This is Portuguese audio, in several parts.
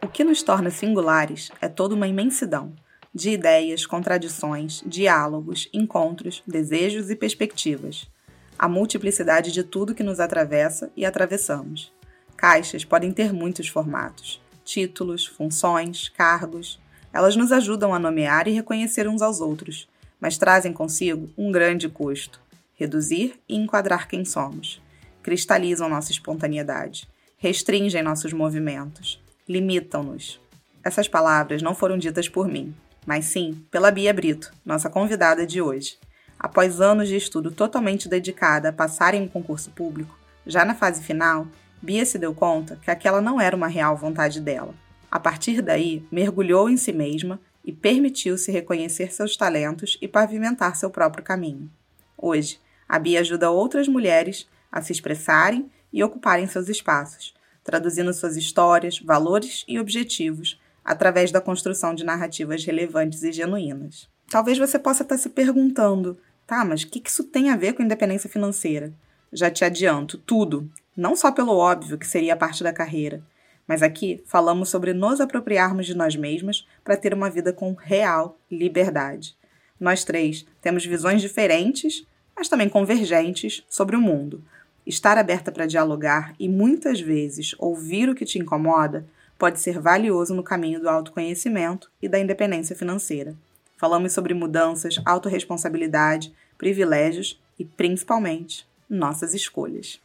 O que nos torna singulares é toda uma imensidão de ideias, contradições, diálogos, encontros, desejos e perspectivas. A multiplicidade de tudo que nos atravessa e atravessamos. Caixas podem ter muitos formatos: títulos, funções, cargos. Elas nos ajudam a nomear e reconhecer uns aos outros, mas trazem consigo um grande custo: reduzir e enquadrar quem somos. Cristalizam nossa espontaneidade, restringem nossos movimentos, limitam-nos. Essas palavras não foram ditas por mim, mas sim pela Bia Brito, nossa convidada de hoje. Após anos de estudo totalmente dedicada a passar em um concurso público, já na fase final, Bia se deu conta que aquela não era uma real vontade dela. A partir daí, mergulhou em si mesma e permitiu-se reconhecer seus talentos e pavimentar seu próprio caminho. Hoje, a Bia ajuda outras mulheres a se expressarem e ocuparem seus espaços, traduzindo suas histórias, valores e objetivos através da construção de narrativas relevantes e genuínas. Talvez você possa estar se perguntando, tá, mas o que isso tem a ver com independência financeira? Já te adianto, tudo, não só pelo óbvio que seria parte da carreira, mas aqui falamos sobre nos apropriarmos de nós mesmas para ter uma vida com real liberdade. Nós três temos visões diferentes, mas também convergentes sobre o mundo, Estar aberta para dialogar e muitas vezes ouvir o que te incomoda pode ser valioso no caminho do autoconhecimento e da independência financeira. Falamos sobre mudanças, autorresponsabilidade, privilégios e, principalmente, nossas escolhas.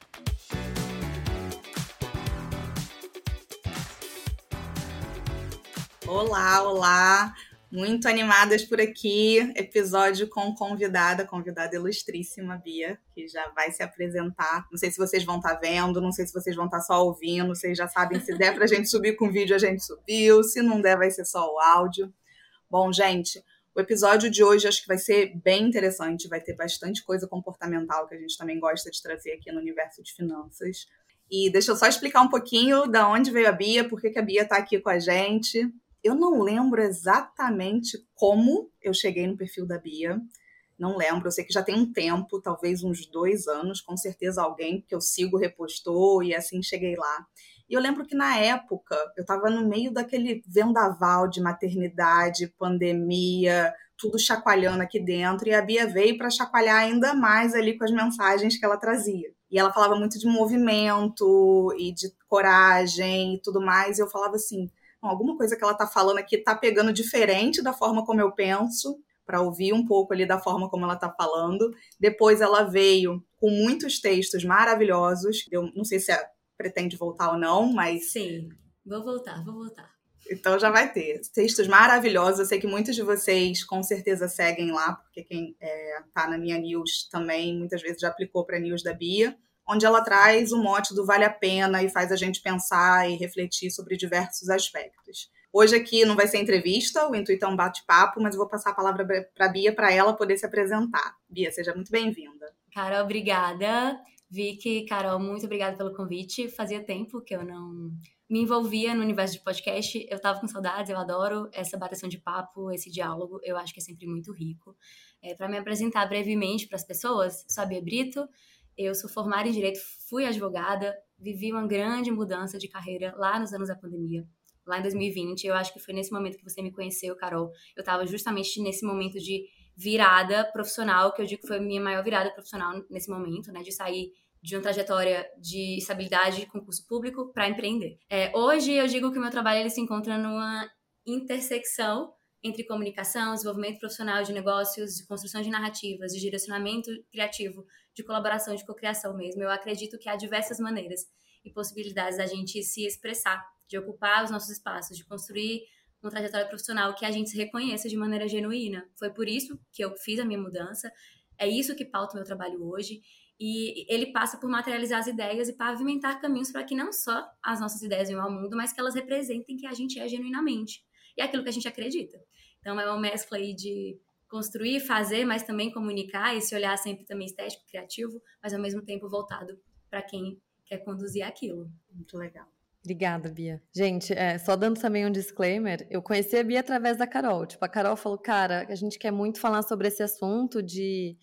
Olá, olá! Muito animadas por aqui. Episódio com convidada, convidada ilustríssima, Bia, que já vai se apresentar. Não sei se vocês vão estar tá vendo, não sei se vocês vão estar tá só ouvindo. Vocês já sabem, se der para a gente subir com vídeo, a gente subiu. Se não der, vai ser só o áudio. Bom, gente, o episódio de hoje acho que vai ser bem interessante. Vai ter bastante coisa comportamental que a gente também gosta de trazer aqui no universo de finanças. E deixa eu só explicar um pouquinho da onde veio a Bia, por que, que a Bia está aqui com a gente. Eu não lembro exatamente como eu cheguei no perfil da Bia. Não lembro, eu sei que já tem um tempo, talvez uns dois anos, com certeza alguém que eu sigo repostou e assim cheguei lá. E eu lembro que na época eu estava no meio daquele vendaval de maternidade, pandemia, tudo chacoalhando aqui dentro, e a Bia veio para chacoalhar ainda mais ali com as mensagens que ela trazia. E ela falava muito de movimento e de coragem e tudo mais, e eu falava assim: alguma coisa que ela está falando aqui está pegando diferente da forma como eu penso, para ouvir um pouco ali da forma como ela está falando. Depois ela veio com muitos textos maravilhosos. Eu não sei se é, pretende voltar ou não, mas. Sim, vou voltar, vou voltar. Então já vai ter textos maravilhosos. Eu sei que muitos de vocês com certeza seguem lá, porque quem está é, tá na minha news também muitas vezes já aplicou para a news da Bia onde ela traz o mote do vale a pena e faz a gente pensar e refletir sobre diversos aspectos. Hoje aqui não vai ser entrevista, o intuito é um bate-papo, mas eu vou passar a palavra para a Bia para ela poder se apresentar. Bia, seja muito bem-vinda. Carol, obrigada. Vicky, Carol, muito obrigada pelo convite. Fazia tempo que eu não me envolvia no universo de podcast. Eu tava com saudades, eu adoro essa bateção de papo, esse diálogo. Eu acho que é sempre muito rico. É, para me apresentar brevemente para as pessoas, sou a Bia Brito, eu sou formada em direito, fui advogada, vivi uma grande mudança de carreira lá nos anos da pandemia, lá em 2020. Eu acho que foi nesse momento que você me conheceu, Carol. Eu estava justamente nesse momento de virada profissional, que eu digo que foi a minha maior virada profissional nesse momento, né, de sair de uma trajetória de estabilidade de concurso público para empreender. É, hoje eu digo que o meu trabalho ele se encontra numa intersecção entre comunicação, desenvolvimento profissional de negócios, de construção de narrativas, de direcionamento criativo, de colaboração, de cocriação mesmo. Eu acredito que há diversas maneiras e possibilidades da gente se expressar, de ocupar os nossos espaços, de construir uma trajetória profissional que a gente se reconheça de maneira genuína. Foi por isso que eu fiz a minha mudança. É isso que pauta o meu trabalho hoje. E ele passa por materializar as ideias e pavimentar caminhos para que não só as nossas ideias venham ao mundo, mas que elas representem quem a gente é genuinamente e aquilo que a gente acredita. Então é uma mescla aí de construir, fazer, mas também comunicar, esse olhar sempre também estético, criativo, mas ao mesmo tempo voltado para quem quer conduzir aquilo. Muito legal. Obrigada, Bia. Gente, é, só dando também um disclaimer, eu conheci a Bia através da Carol. Tipo, a Carol falou, cara, a gente quer muito falar sobre esse assunto de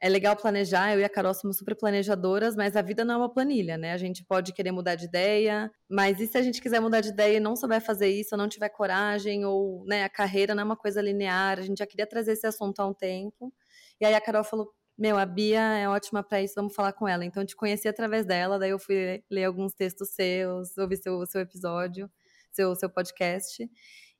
é legal planejar, eu e a Carol somos super planejadoras, mas a vida não é uma planilha, né? A gente pode querer mudar de ideia, mas e se a gente quiser mudar de ideia e não souber fazer isso, ou não tiver coragem, ou né, a carreira não é uma coisa linear, a gente já queria trazer esse assunto há um tempo. E aí a Carol falou: Meu, a Bia é ótima para isso, vamos falar com ela. Então eu te conheci através dela, daí eu fui ler alguns textos seus, ouvir seu, seu episódio, seu, seu podcast.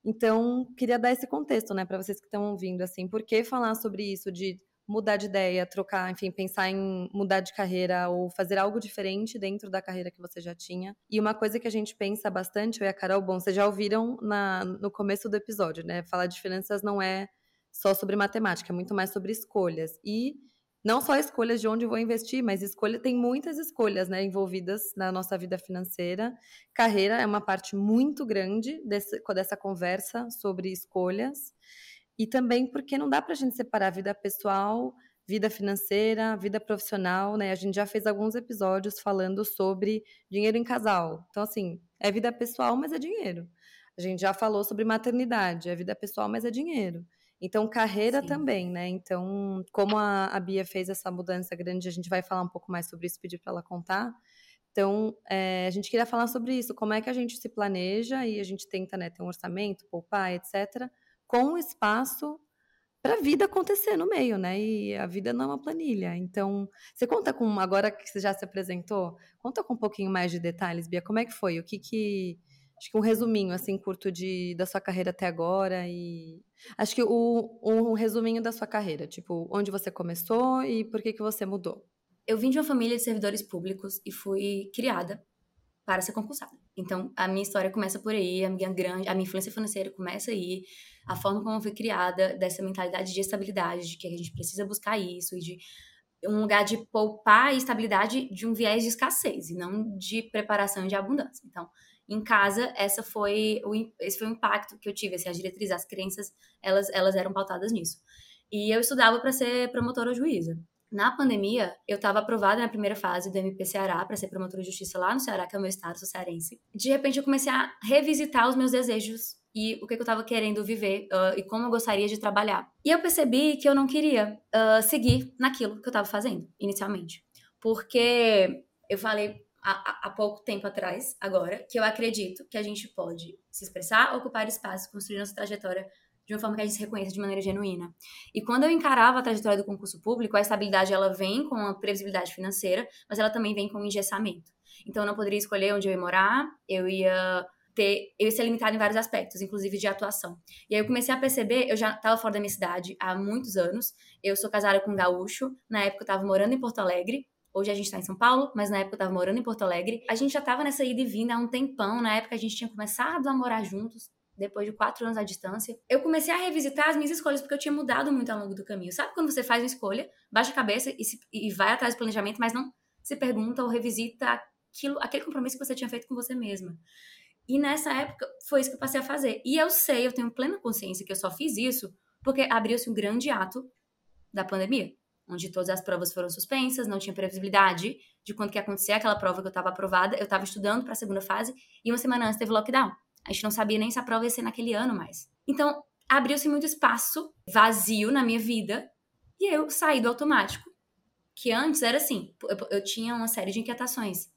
Então, queria dar esse contexto, né, para vocês que estão ouvindo, assim, por que falar sobre isso de mudar de ideia, trocar, enfim, pensar em mudar de carreira ou fazer algo diferente dentro da carreira que você já tinha. E uma coisa que a gente pensa bastante, eu e a Carol, bom, vocês já ouviram na, no começo do episódio, né? Falar de finanças não é só sobre matemática, é muito mais sobre escolhas. E não só escolhas de onde vou investir, mas escolha tem muitas escolhas, né, envolvidas na nossa vida financeira. Carreira é uma parte muito grande desse, dessa conversa sobre escolhas. E também porque não dá para a gente separar vida pessoal, vida financeira, vida profissional, né? A gente já fez alguns episódios falando sobre dinheiro em casal. Então, assim, é vida pessoal, mas é dinheiro. A gente já falou sobre maternidade, é vida pessoal, mas é dinheiro. Então, carreira Sim. também, né? Então, como a, a, Bia fez essa mudança grande, a gente vai falar um pouco mais sobre isso, pedir para ela contar. Então, é, a gente queria falar sobre isso, como é que a gente se planeja e a gente tenta né, ter um orçamento, poupar, etc., com espaço para a vida acontecer no meio, né? E a vida não é uma planilha. Então, você conta com, agora que você já se apresentou, conta com um pouquinho mais de detalhes, Bia, como é que foi? O que que. Acho que um resuminho, assim, curto de, da sua carreira até agora e. Acho que o, um resuminho da sua carreira, tipo, onde você começou e por que que você mudou. Eu vim de uma família de servidores públicos e fui criada para ser concursada. Então, a minha história começa por aí, a minha grande, a minha influência financeira começa aí, a forma como fui criada, dessa mentalidade de estabilidade, de que a gente precisa buscar isso e de um lugar de poupar e estabilidade de um viés de escassez e não de preparação e de abundância. Então, em casa, essa foi o, esse foi o impacto que eu tive, assim, as diretrizes, as crenças, elas, elas eram pautadas nisso. E eu estudava para ser promotora ou juíza. Na pandemia, eu estava aprovada na primeira fase do MP Ceará para ser promotora de justiça lá no Ceará, que é o meu estado, sou cearense. De repente, eu comecei a revisitar os meus desejos e o que, eu estava querendo viver uh, e como eu gostaria de trabalhar. E eu percebi que eu não queria uh, seguir naquilo que eu estava fazendo inicialmente, porque eu falei há, há, pouco tempo atrás, agora, que eu acredito que a gente pode se expressar, ocupar espaço, construir nossa trajetória de uma forma que a gente se reconheça de maneira genuína. E quando eu encarava a trajetória do concurso público, a estabilidade ela vem com a previsibilidade financeira, mas ela também vem com o engessamento. Então eu não poderia escolher onde eu ia morar, eu ia ter, eu ia ser limitada em vários aspectos, inclusive de atuação. E aí eu comecei a perceber, eu já estava fora da minha cidade há muitos anos, eu sou casada com um gaúcho, na época eu estava morando em Porto Alegre, Hoje a gente está em São Paulo, mas na época eu tava morando em Porto Alegre. A gente já tava nessa ida e vinda há um tempão. Na época a gente tinha começado a morar juntos depois de quatro anos à distância, eu comecei a revisitar as minhas escolhas, porque eu tinha mudado muito ao longo do caminho. Sabe quando você faz uma escolha, baixa a cabeça e, se, e vai atrás do planejamento, mas não se pergunta ou revisita aquilo, aquele compromisso que você tinha feito com você mesma. E nessa época foi isso que eu passei a fazer. E eu sei, eu tenho plena consciência que eu só fiz isso porque abriu-se um grande ato da pandemia, onde todas as provas foram suspensas, não tinha previsibilidade de quando que ia acontecer aquela prova que eu estava aprovada. Eu estava estudando para a segunda fase e uma semana antes teve lockdown. A gente não sabia nem se a prova ia ser naquele ano mais. Então, abriu-se muito espaço vazio na minha vida e eu saí do automático. Que antes era assim, eu, eu tinha uma série de inquietações,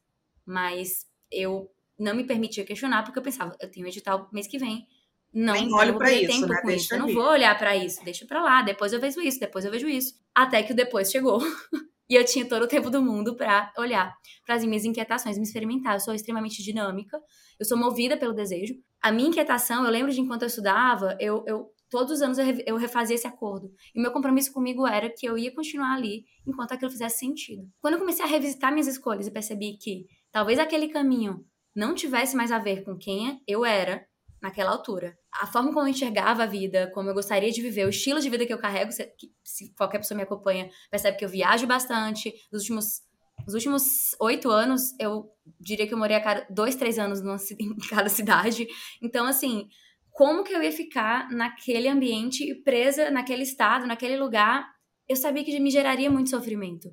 mas eu não me permitia questionar porque eu pensava, eu tenho edital mês que vem, não Nem olho para isso, tempo né? com isso. Eu não vou olhar para isso, deixa para lá, depois eu vejo isso, depois eu vejo isso. Até que o depois chegou. e eu tinha todo o tempo do mundo para olhar para as minhas inquietações, me experimentar. Eu sou extremamente dinâmica, eu sou movida pelo desejo. A minha inquietação, eu lembro de enquanto eu estudava, eu, eu todos os anos eu refazia esse acordo. E o meu compromisso comigo era que eu ia continuar ali enquanto aquilo fizesse sentido. Quando eu comecei a revisitar minhas escolhas e percebi que talvez aquele caminho não tivesse mais a ver com quem eu era naquela altura, a forma como eu enxergava a vida, como eu gostaria de viver, o estilo de vida que eu carrego, se, se qualquer pessoa me acompanha, percebe que eu viajo bastante. Nos últimos nos últimos oito anos, eu diria que eu morei a cada dois, três anos numa, em cada cidade. Então, assim, como que eu ia ficar naquele ambiente, presa naquele estado, naquele lugar? Eu sabia que me geraria muito sofrimento.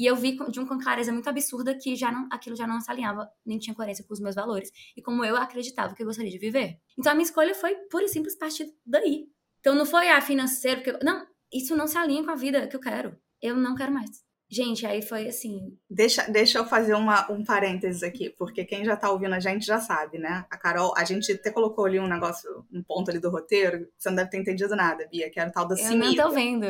E eu vi de uma clareza muito absurda que já não, aquilo já não se alinhava, nem tinha coerência com os meus valores. E como eu acreditava que eu gostaria de viver. Então a minha escolha foi pura e simples partir daí. Então não foi a ah, financeiro, porque. Não, isso não se alinha com a vida que eu quero. eu não quero mais. Gente, aí foi assim. Deixa, deixa eu fazer uma, um parênteses aqui, porque quem já tá ouvindo a gente já sabe, né? A Carol, a gente até colocou ali um negócio, um ponto ali do roteiro, você não deve ter entendido nada, Bia, que era o tal da Eu Simiga. não tô vendo.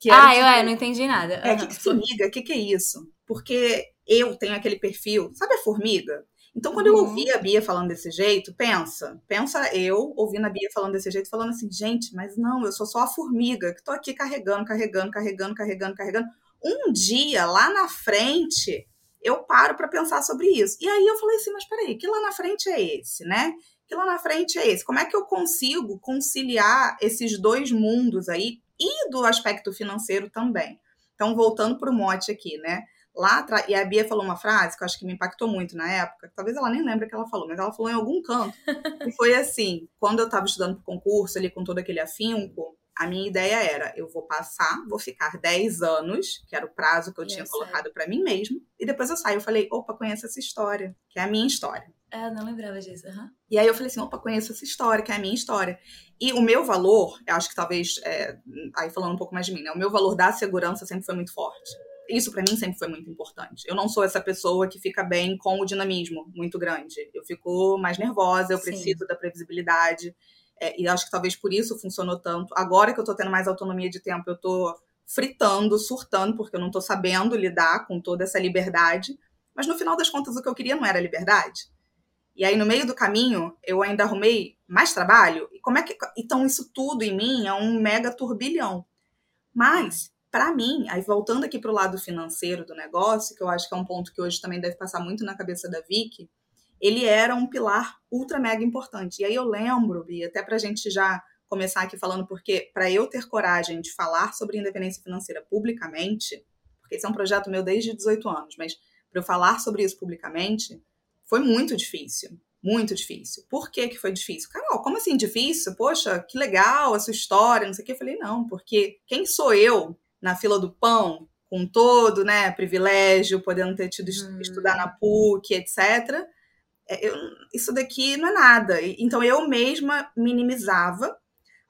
Que Ah, tipo, eu, é, eu não entendi nada. É, que, que Simiga? O que, que é isso? Porque eu tenho aquele perfil, sabe a formiga? Então, quando eu Uhum. ouvi a Bia falando desse jeito, pensa, pensa eu ouvindo a Bia falando desse jeito, falando assim, gente, mas não, eu sou só a formiga que tô aqui carregando, carregando, carregando, carregando, carregando. Um dia, lá na frente, eu paro para pensar sobre isso. E aí eu falei assim, mas peraí, que lá na frente é esse, né? Que lá na frente é esse. Como é que eu consigo conciliar esses dois mundos aí e do aspecto financeiro também? Então, voltando para o mote aqui, né? Lá atrás, e a Bia falou uma frase que eu acho que me impactou muito na época, talvez ela nem lembre que ela falou, mas ela falou em algum canto, e foi assim, quando eu estava estudando para concurso ali com todo aquele afinco, a minha ideia era, eu vou passar, vou ficar 10 anos, que era o prazo que eu E tinha colocado para mim mesmo, e depois eu saio, eu falei, opa, conheço essa história, que é a minha história. É, não lembrava disso. aham. E aí eu falei assim, opa, conheço essa história, que é a minha história. E o meu valor, eu acho que talvez, é, aí falando um pouco mais de mim, né? O meu valor da segurança sempre foi muito forte. Isso pra mim sempre foi muito importante. Eu não sou essa pessoa que fica bem com o dinamismo muito grande. Eu fico mais nervosa, eu Sim. preciso da previsibilidade. É, e acho que talvez por isso funcionou tanto. Agora que eu tô tendo mais autonomia de tempo, eu tô fritando, surtando, porque eu não tô sabendo lidar com toda essa liberdade. Mas no final das contas, o que eu queria não era liberdade. E aí, no meio do caminho, eu ainda arrumei mais trabalho. E como é que. Então, isso tudo em mim é um mega turbilhão. Mas, para mim, aí voltando aqui para o lado financeiro do negócio, que eu acho que é um ponto que hoje também deve passar muito na cabeça da Vicky, ele era um pilar ultra mega importante. E aí eu lembro, Bia, até pra gente já começar aqui falando, porque para eu ter coragem de falar sobre independência financeira publicamente, porque esse é um projeto meu desde 18 anos, mas para eu falar sobre isso publicamente, foi muito difícil. Muito difícil. Por que, que foi difícil? Carol, como assim difícil? Poxa, que legal a sua história, não sei o que. Eu falei, não, porque quem sou eu na fila do pão, com todo, né, privilégio, podendo ter tido Hum. estudar na PUC, etc. É, eu- isso daqui não é nada. Então eu mesma minimizava,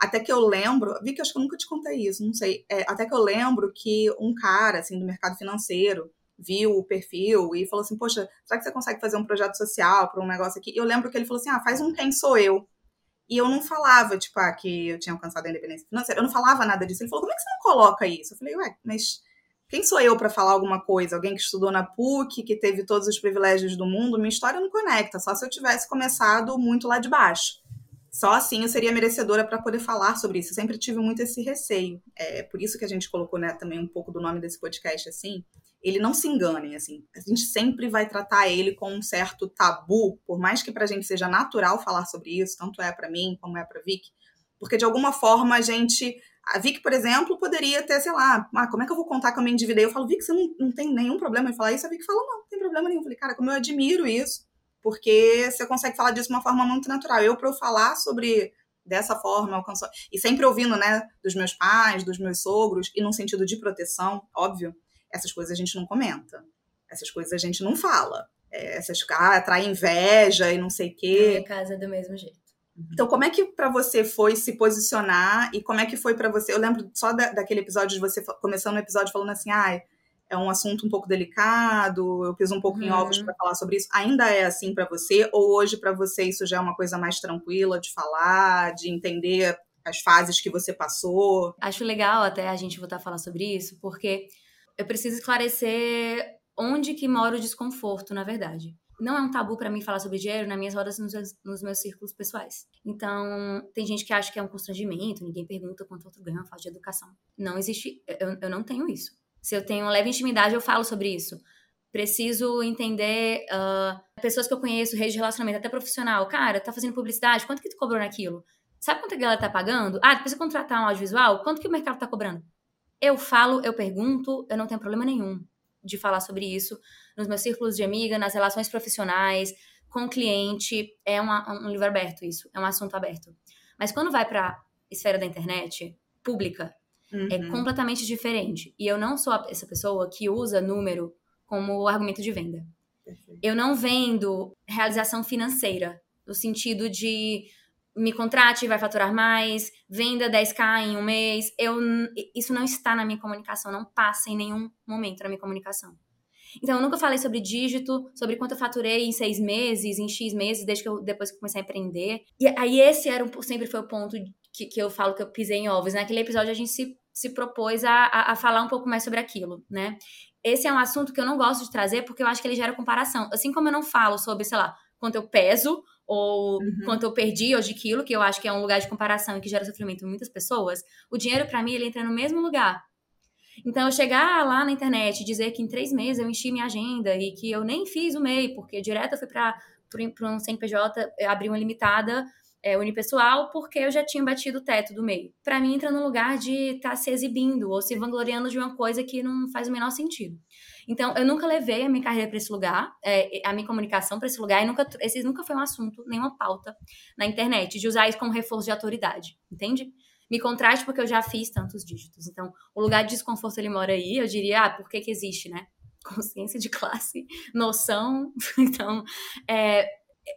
até que eu lembro, vi que acho que eu nunca te contei isso, não sei. É, até que eu lembro que um cara assim do mercado financeiro viu o perfil e falou assim: Poxa, será que você consegue fazer um projeto social para um negócio aqui? Eu lembro que ele falou assim: Ah, faz um quem sou eu. E eu não falava, tipo, ah, que eu tinha alcançado a independência financeira. Eu não falava nada disso. Ele falou: Como é que você não coloca isso? Eu falei: Ué, mas quem sou eu para falar alguma coisa? Alguém que estudou na PUC, que teve todos os privilégios do mundo? Minha história não conecta, só se eu tivesse começado muito lá de baixo. Só assim eu seria merecedora para poder falar sobre isso. Eu sempre tive muito esse receio. É por isso que a gente colocou né, também um pouco do nome desse podcast assim. Ele não se enganem, assim. A gente sempre vai tratar ele com um certo tabu, por mais que pra gente seja natural falar sobre isso, tanto é para mim como é para Vicky, porque de alguma forma a gente a Vicky, por exemplo, poderia ter, sei lá, ah, como é que eu vou contar que eu me endividei? Eu falo, Vicky, você não, não tem nenhum problema em falar isso? A Vicky fala, não, não tem problema nenhum. Eu falei, cara, como eu admiro isso, porque você consegue falar disso de uma forma muito natural. Eu, para eu falar sobre dessa forma, alcançou. E sempre ouvindo, né, dos meus pais, dos meus sogros, e num sentido de proteção, óbvio, essas coisas a gente não comenta. Essas coisas a gente não fala. É, essas ah, atrai inveja e não sei o Na quê. minha casa é do mesmo jeito. Então, como é que para você foi se posicionar e como é que foi para você? Eu lembro só da, daquele episódio de você começando o episódio falando assim, ah, é um assunto um pouco delicado, eu piso um pouco em Uhum. ovos para falar sobre isso. Ainda é assim para você ou hoje para você isso já é uma coisa mais tranquila de falar, de entender as fases que você passou? Acho legal até a gente voltar a falar sobre isso, porque eu preciso esclarecer onde que mora o desconforto, na verdade. Não é um tabu pra mim falar sobre dinheiro nas minhas rodas, nos meus, nos meus círculos pessoais. Então, tem gente que acha que é um constrangimento, ninguém pergunta quanto outro ganha, fala de educação. Não existe, eu, eu não tenho isso. Se eu tenho leve intimidade, eu falo sobre isso. Preciso entender ah, pessoas que eu conheço, rede de relacionamento, até profissional. Cara, tá fazendo publicidade, quanto que tu cobrou naquilo? Sabe quanto a galera tá pagando? Ah, depois contratar um audiovisual, quanto que o mercado tá cobrando? Eu falo, eu pergunto, eu não tenho problema nenhum de falar sobre isso nos meus círculos de amiga, nas relações profissionais, com o cliente. É uma- um livro aberto isso, é um assunto aberto. Mas quando vai pra esfera da internet, pública, é Uhum. completamente diferente. E eu não sou essa pessoa que usa número como argumento de venda. Perfeito. Eu não vendo realização financeira, no sentido de me contrate, vai faturar mais, venda 10k em um mês. Eu, isso não está na minha comunicação, não passa em nenhum momento na minha comunicação. Então, eu nunca falei sobre dígito, sobre quanto eu faturei em seis meses, em X meses, desde que eu, depois que eu comecei a empreender. E aí, esse era um, sempre foi o ponto que, que eu falo que eu pisei em ovos. Naquele episódio, a gente se, se propôs a, a, a falar um pouco mais sobre aquilo, né? Esse é um assunto que eu não gosto de trazer porque eu acho que ele gera comparação. Assim como eu não falo sobre, sei lá, quanto eu peso ou uhum. quanto eu perdi hoje quilo, que eu acho que é um lugar de comparação e que gera sofrimento em muitas pessoas, o dinheiro para mim ele entra no mesmo lugar. Então, eu chegar lá na internet e dizer que em três meses eu enchi minha agenda e que eu nem fiz o MEI, porque direto eu fui para um CNPJ, abri uma limitada é, unipessoal, porque eu já tinha batido o teto do MEI. Para mim, entra no lugar de estar tá se exibindo ou se vangloriando de uma coisa que não faz o menor sentido. Então, eu nunca levei a minha carreira para esse lugar, é, a minha comunicação para esse lugar, e nunca, esse nunca foi um assunto, nenhuma pauta na internet, de usar isso como reforço de autoridade, entende? me contraste porque eu já fiz tantos dígitos. Então, o lugar de desconforto ele mora aí, eu diria, ah, por que que existe, né? Consciência de classe, noção. Então, é,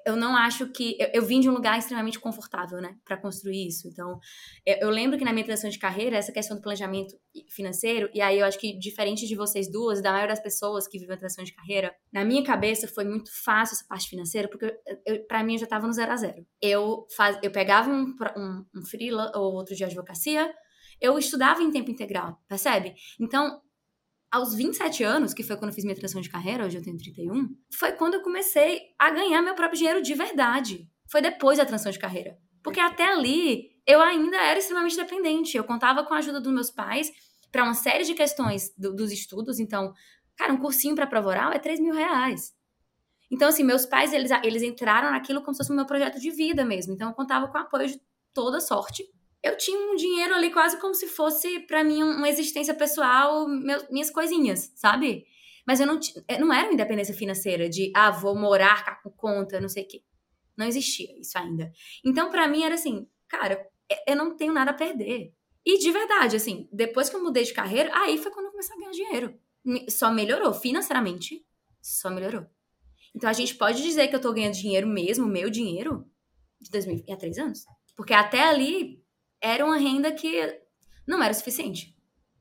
eu não acho que. Eu, eu, vim de um lugar extremamente confortável, né, para construir isso. Então, eu, eu, lembro que na minha transição de carreira, essa questão do planejamento financeiro, e aí eu acho que diferente de vocês duas da maioria das pessoas que vivem a transição de carreira, na minha cabeça foi muito fácil essa parte financeira, porque para mim eu já estava no zero a zero. Eu, faz, eu pegava um, um, um freela ou outro de advocacia, eu estudava em tempo integral, percebe? Então, aos 27 anos, que foi quando eu fiz minha transição de carreira, hoje eu tenho 31, foi quando eu comecei a ganhar meu próprio dinheiro de verdade. Foi depois da transição de carreira. Porque até ali eu ainda era extremamente dependente. Eu contava com a ajuda dos meus pais para uma série de questões do, dos estudos. Então, cara, um cursinho para prova oral é 3 mil reais. Então, assim, meus pais, eles, eles entraram naquilo como se fosse o meu projeto de vida mesmo. Então, eu contava com o apoio de toda sorte eu tinha um dinheiro ali quase como se fosse para mim uma existência pessoal, meu, minhas coisinhas, sabe? Mas eu não, eh, não era uma independência financeira de, ah, vou morar com conta, não sei o quê. Não existia isso ainda. Então, para mim, era assim, cara, eu não tenho nada a perder. E de verdade, assim, depois que eu mudei de carreira, aí foi quando eu comecei a ganhar dinheiro. Só melhorou, financeiramente, só melhorou. Então, a gente pode dizer que eu tô ganhando dinheiro mesmo, meu dinheiro, de 2000, há três anos. Porque até ali, era uma renda que não era suficiente.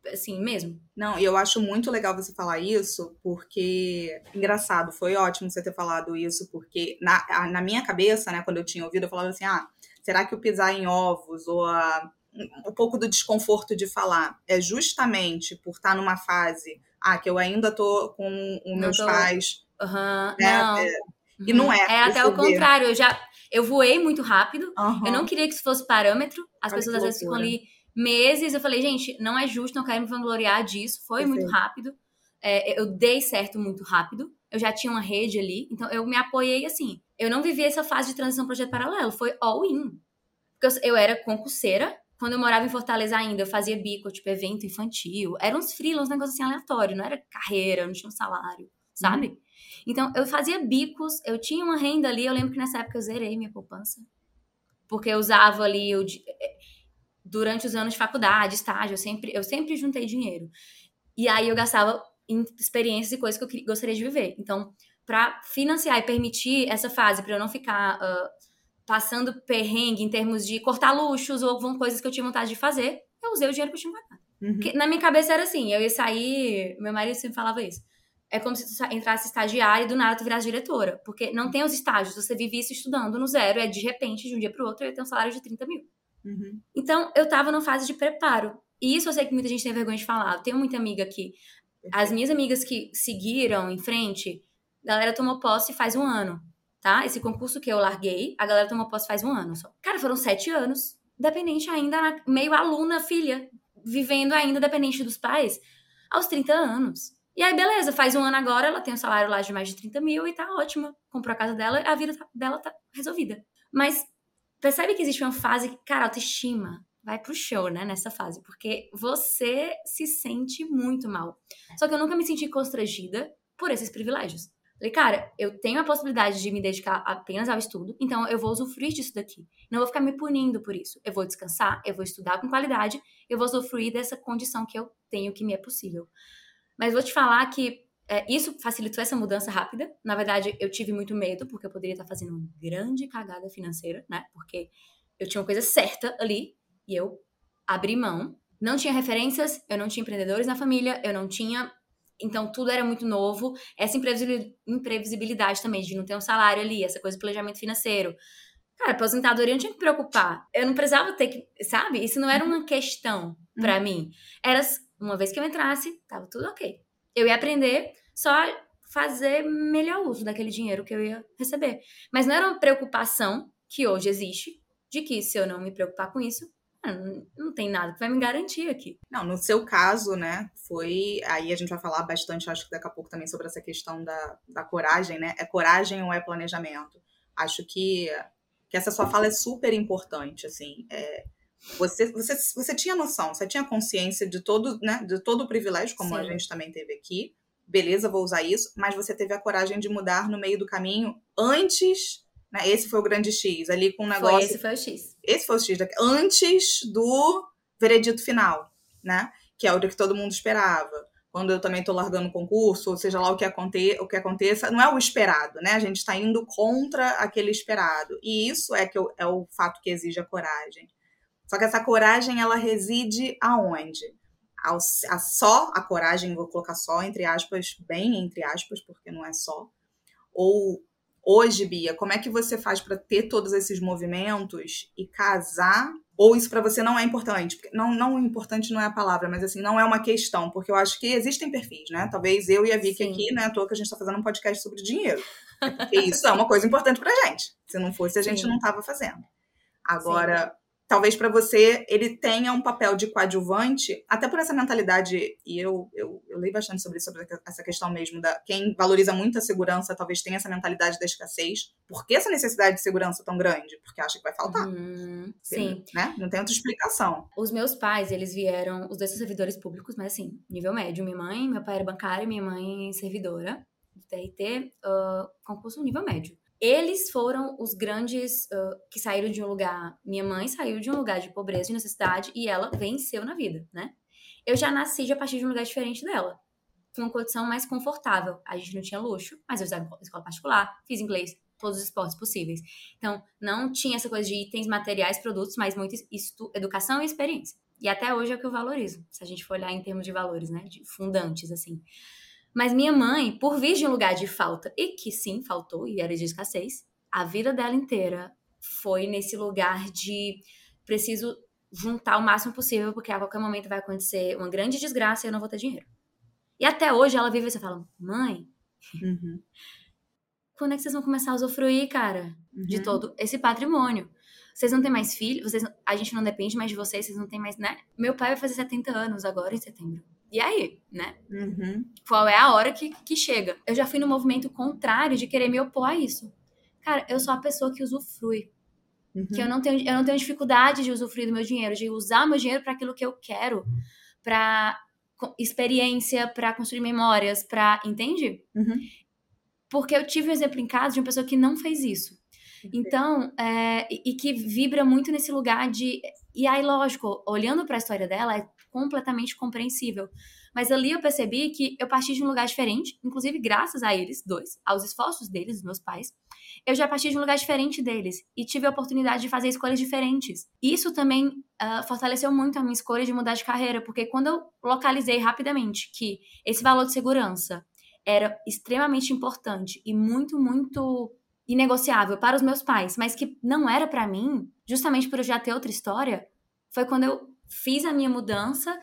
Assim mesmo. Não, e eu acho muito legal você falar isso, porque. Engraçado, foi ótimo você ter falado isso, porque na, na minha cabeça, né, quando eu tinha ouvido, eu falava assim: ah, será que o pisar em ovos ou a, um pouco do desconforto de falar é justamente por estar numa fase ah, que eu ainda tô com os meus tô... pais. Uhum, né? Não. É, e não é. É até o contrário. Eu já, eu voei muito rápido. Uhum. Eu não queria que isso fosse parâmetro. As Olha pessoas às vezes ficam ali meses. Eu falei, gente, não é justo, não quero me vangloriar disso. Foi muito rápido. É, eu dei certo muito rápido. Eu já tinha uma rede ali. Então, eu me apoiei assim. Eu não vivi essa fase de transição projeto paralelo. Foi all in. Porque eu, eu era concurseira. Quando eu morava em Fortaleza ainda, eu fazia bico, tipo, evento infantil. Eram uns freelas, um negócio assim aleatório. Não era carreira, não tinha um salário, sabe? Uhum. Então, eu fazia bicos, eu tinha uma renda ali. Eu lembro que nessa época eu zerei minha poupança. Porque eu usava ali, eu, eh, durante os anos de faculdade, estágio, eu sempre, eu sempre juntei dinheiro. E aí eu gastava em experiências e coisas que eu gostaria de viver. Então, para financiar e permitir essa fase, para eu não ficar uh, passando perrengue em termos de cortar luxos ou coisas que eu tinha vontade de fazer, eu usei o dinheiro que eu tinha pagado. Uhum. na minha cabeça era assim, eu ia sair, meu marido sempre falava isso é como se tu entrasse estagiária e do nada tu virasse diretora. Porque não tem os estágios, você vive isso estudando no zero, é de repente, de um dia pro outro, eu ia ter um salário de 30 mil. Uhum. Então, eu tava numa fase de preparo. E isso eu sei que muita gente tem vergonha de falar. Eu tenho muita amiga que. As minhas amigas que seguiram em frente, a galera tomou posse faz um ano, tá? Esse concurso que eu larguei, a galera tomou posse faz um ano só. Cara, foram sete anos, dependente ainda, meio aluna, filha, vivendo ainda dependente dos pais, aos 30 anos. E aí, beleza, faz um ano agora, ela tem um salário lá de mais de 30 mil e tá ótima. Comprou a casa dela, a vida tá, dela tá resolvida. Mas percebe que existe uma fase que, cara, autoestima vai pro show, né, nessa fase, porque você se sente muito mal. Só que eu nunca me senti constrangida por esses privilégios. Falei, cara, eu tenho a possibilidade de me dedicar apenas ao estudo, então eu vou usufruir disso daqui. Não vou ficar me punindo por isso. Eu vou descansar, eu vou estudar com qualidade, eu vou usufruir dessa condição que eu tenho, que me é possível. Mas vou te falar que é, isso facilitou essa mudança rápida. Na verdade, eu tive muito medo, porque eu poderia estar fazendo uma grande cagada financeira, né? Porque eu tinha uma coisa certa ali e eu abri mão. Não tinha referências, eu não tinha empreendedores na família, eu não tinha. Então tudo era muito novo. Essa imprevisibilidade também, de não ter um salário ali, essa coisa do planejamento financeiro. Cara, aposentadoria eu não tinha que me preocupar. Eu não precisava ter que. Sabe? Isso não era uma questão para uhum. mim. Era uma vez que eu entrasse, tava tudo ok. Eu ia aprender, só fazer melhor uso daquele dinheiro que eu ia receber. Mas não era uma preocupação que hoje existe, de que se eu não me preocupar com isso, ah, não tem nada que vai me garantir aqui. Não, no seu caso, né, foi. Aí a gente vai falar bastante, acho que daqui a pouco também, sobre essa questão da, da coragem, né? É coragem ou é planejamento? Acho que, que essa sua fala é super importante, assim. É, você, você, você tinha noção, você tinha consciência de todo, né, de todo o privilégio, como Sim. a gente também teve aqui. Beleza, vou usar isso, mas você teve a coragem de mudar no meio do caminho antes né? Esse foi o grande X, ali com o negócio. Foi, esse foi o X. Esse foi o X, antes do veredito final, né? Que é o que todo mundo esperava. Quando eu também estou largando o concurso, ou seja lá o que, aconte o que aconteça, não é o esperado, né? A gente está indo contra aquele esperado. E isso é, que eu, é o fato que exige a coragem. Só que essa coragem, ela reside aonde? Ao, a só a coragem, vou colocar só entre aspas, bem entre aspas, porque não é só, ou Hoje, Bia, como é que você faz para ter todos esses movimentos e casar? Ou isso para você não é importante? Não, não importante não é a palavra, mas assim, não é uma questão, porque eu acho que existem perfis, né? Talvez eu e a Vicky Sim. aqui, né, à toa que a gente está fazendo um podcast sobre dinheiro. Porque isso é uma coisa importante pra gente. Se não fosse, a gente Sim. não estava fazendo. Agora, talvez para você ele tenha um papel de coadjuvante, até por essa mentalidade, e eu, eu, eu leio bastante sobre, sobre essa questão mesmo, da quem valoriza muito a segurança talvez tenha essa mentalidade da escassez. Por que essa necessidade de segurança tão grande? Porque acha que vai faltar. Hum, sim. Né? Não tem outra explicação. Os meus pais, eles vieram, os dois são servidores públicos, mas assim, nível médio. Minha mãe, meu pai era bancário, minha mãe servidora. TRT, uh, concurso nível médio eles foram os grandes uh, que saíram de um lugar. Minha mãe saiu de um lugar de pobreza e necessidade e ela venceu na vida, né? Eu já nasci de a partir de um lugar diferente dela, com uma condição mais confortável. A gente não tinha luxo, mas eu usava escola particular, fiz inglês, todos os esportes possíveis. Então, não tinha essa coisa de itens, materiais, produtos, mas muito educação e experiência. E até hoje é o que eu valorizo, se a gente for olhar em termos de valores, né? De fundantes, assim. Mas minha mãe, por vir de um lugar de falta, e que sim, faltou, e era de escassez, a vida dela inteira foi nesse lugar de preciso juntar o máximo possível, porque a qualquer momento vai acontecer uma grande desgraça e eu não vou ter dinheiro. E até hoje ela vive e você fala, mãe, uhum. quando é que vocês vão começar a usufruir, cara, uhum. de todo esse patrimônio? Vocês não têm mais filhos, vocês, a gente não depende mais de vocês, vocês não têm mais, né? Meu pai vai fazer 70 anos agora em setembro. E aí, né? Uhum. Qual é a hora que, que chega? Eu já fui no movimento contrário de querer me opor a isso. Cara, eu sou a pessoa que usufrui. Uhum. Que eu não, tenho, eu não tenho dificuldade de usufruir do meu dinheiro, de usar meu dinheiro para aquilo que eu quero, para experiência, para construir memórias, para. Entende? Uhum. Porque eu tive um exemplo em casa de uma pessoa que não fez isso. Então, é, e que vibra muito nesse lugar de. E aí, lógico, olhando para a história dela, é completamente compreensível. Mas ali eu percebi que eu parti de um lugar diferente, inclusive graças a eles dois, aos esforços deles, dos meus pais. Eu já parti de um lugar diferente deles e tive a oportunidade de fazer escolhas diferentes. Isso também uh, fortaleceu muito a minha escolha de mudar de carreira, porque quando eu localizei rapidamente que esse valor de segurança era extremamente importante e muito, muito inegociável para os meus pais, mas que não era para mim, justamente por eu já ter outra história, foi quando eu fiz a minha mudança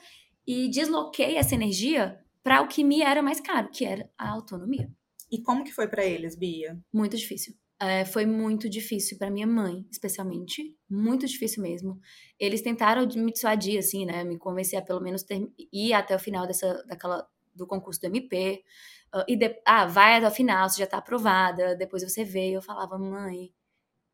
e desloquei essa energia para o que me era mais caro, que era a autonomia. E como que foi para eles, Bia? Muito difícil. É, foi muito difícil para minha mãe, especialmente, muito difícil mesmo. Eles tentaram me dissuadir, assim, né, me convencer a pelo menos ter, ir até o final dessa, daquela, do concurso do MP. Uh, e de, ah, vai até o final, você já tá aprovada, depois você vê. Eu falava, mãe,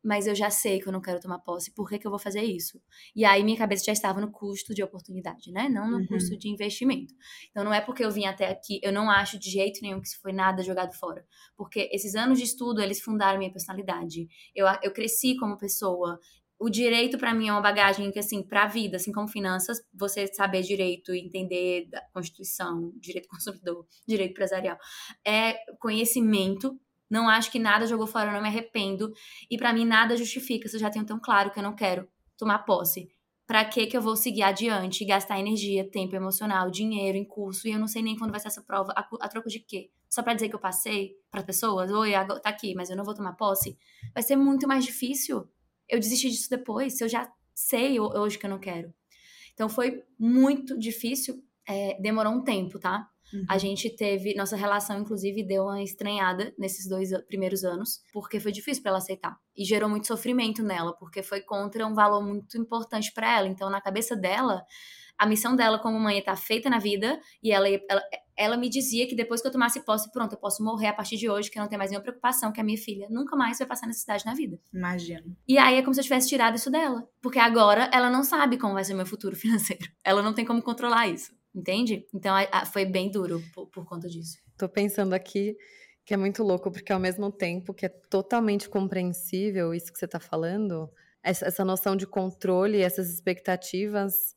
mas eu já sei que eu não quero tomar posse, por que, que eu vou fazer isso? E aí minha cabeça já estava no custo de oportunidade, né? Não no uhum. custo de investimento. Então não é porque eu vim até aqui, eu não acho de jeito nenhum que isso foi nada jogado fora. Porque esses anos de estudo, eles fundaram minha personalidade. Eu, eu cresci como pessoa. O direito para mim é uma bagagem que assim, para a vida, assim como finanças, você saber direito, entender da Constituição, direito consumidor, direito empresarial, é conhecimento não acho que nada jogou fora, eu não me arrependo. E para mim nada justifica se eu já tenho tão claro que eu não quero tomar posse, para que que eu vou seguir adiante gastar energia, tempo emocional, dinheiro em curso e eu não sei nem quando vai ser essa prova, a, a troco de quê? Só para dizer que eu passei para pessoas, oi, tá aqui, mas eu não vou tomar posse. Vai ser muito mais difícil eu desistir disso depois, se eu já sei hoje que eu não quero. Então foi muito difícil, é, demorou um tempo, tá? Uhum. A gente teve, nossa relação, inclusive, deu uma estranhada nesses dois primeiros anos, porque foi difícil para ela aceitar. E gerou muito sofrimento nela, porque foi contra um valor muito importante para ela. Então, na cabeça dela, a missão dela como mãe está feita na vida e ela, ela, ela me dizia que depois que eu tomasse posse, pronto, eu posso morrer a partir de hoje, que eu não tenho mais nenhuma preocupação, que a minha filha nunca mais vai passar necessidade na vida. Imagino. E aí é como se eu tivesse tirado isso dela. Porque agora ela não sabe como vai ser o meu futuro financeiro. Ela não tem como controlar isso. Entende? Então a, a, foi bem duro por, por conta disso. Tô pensando aqui que é muito louco, porque ao mesmo tempo que é totalmente compreensível isso que você está falando, essa, essa, noção de controle, essas expectativas,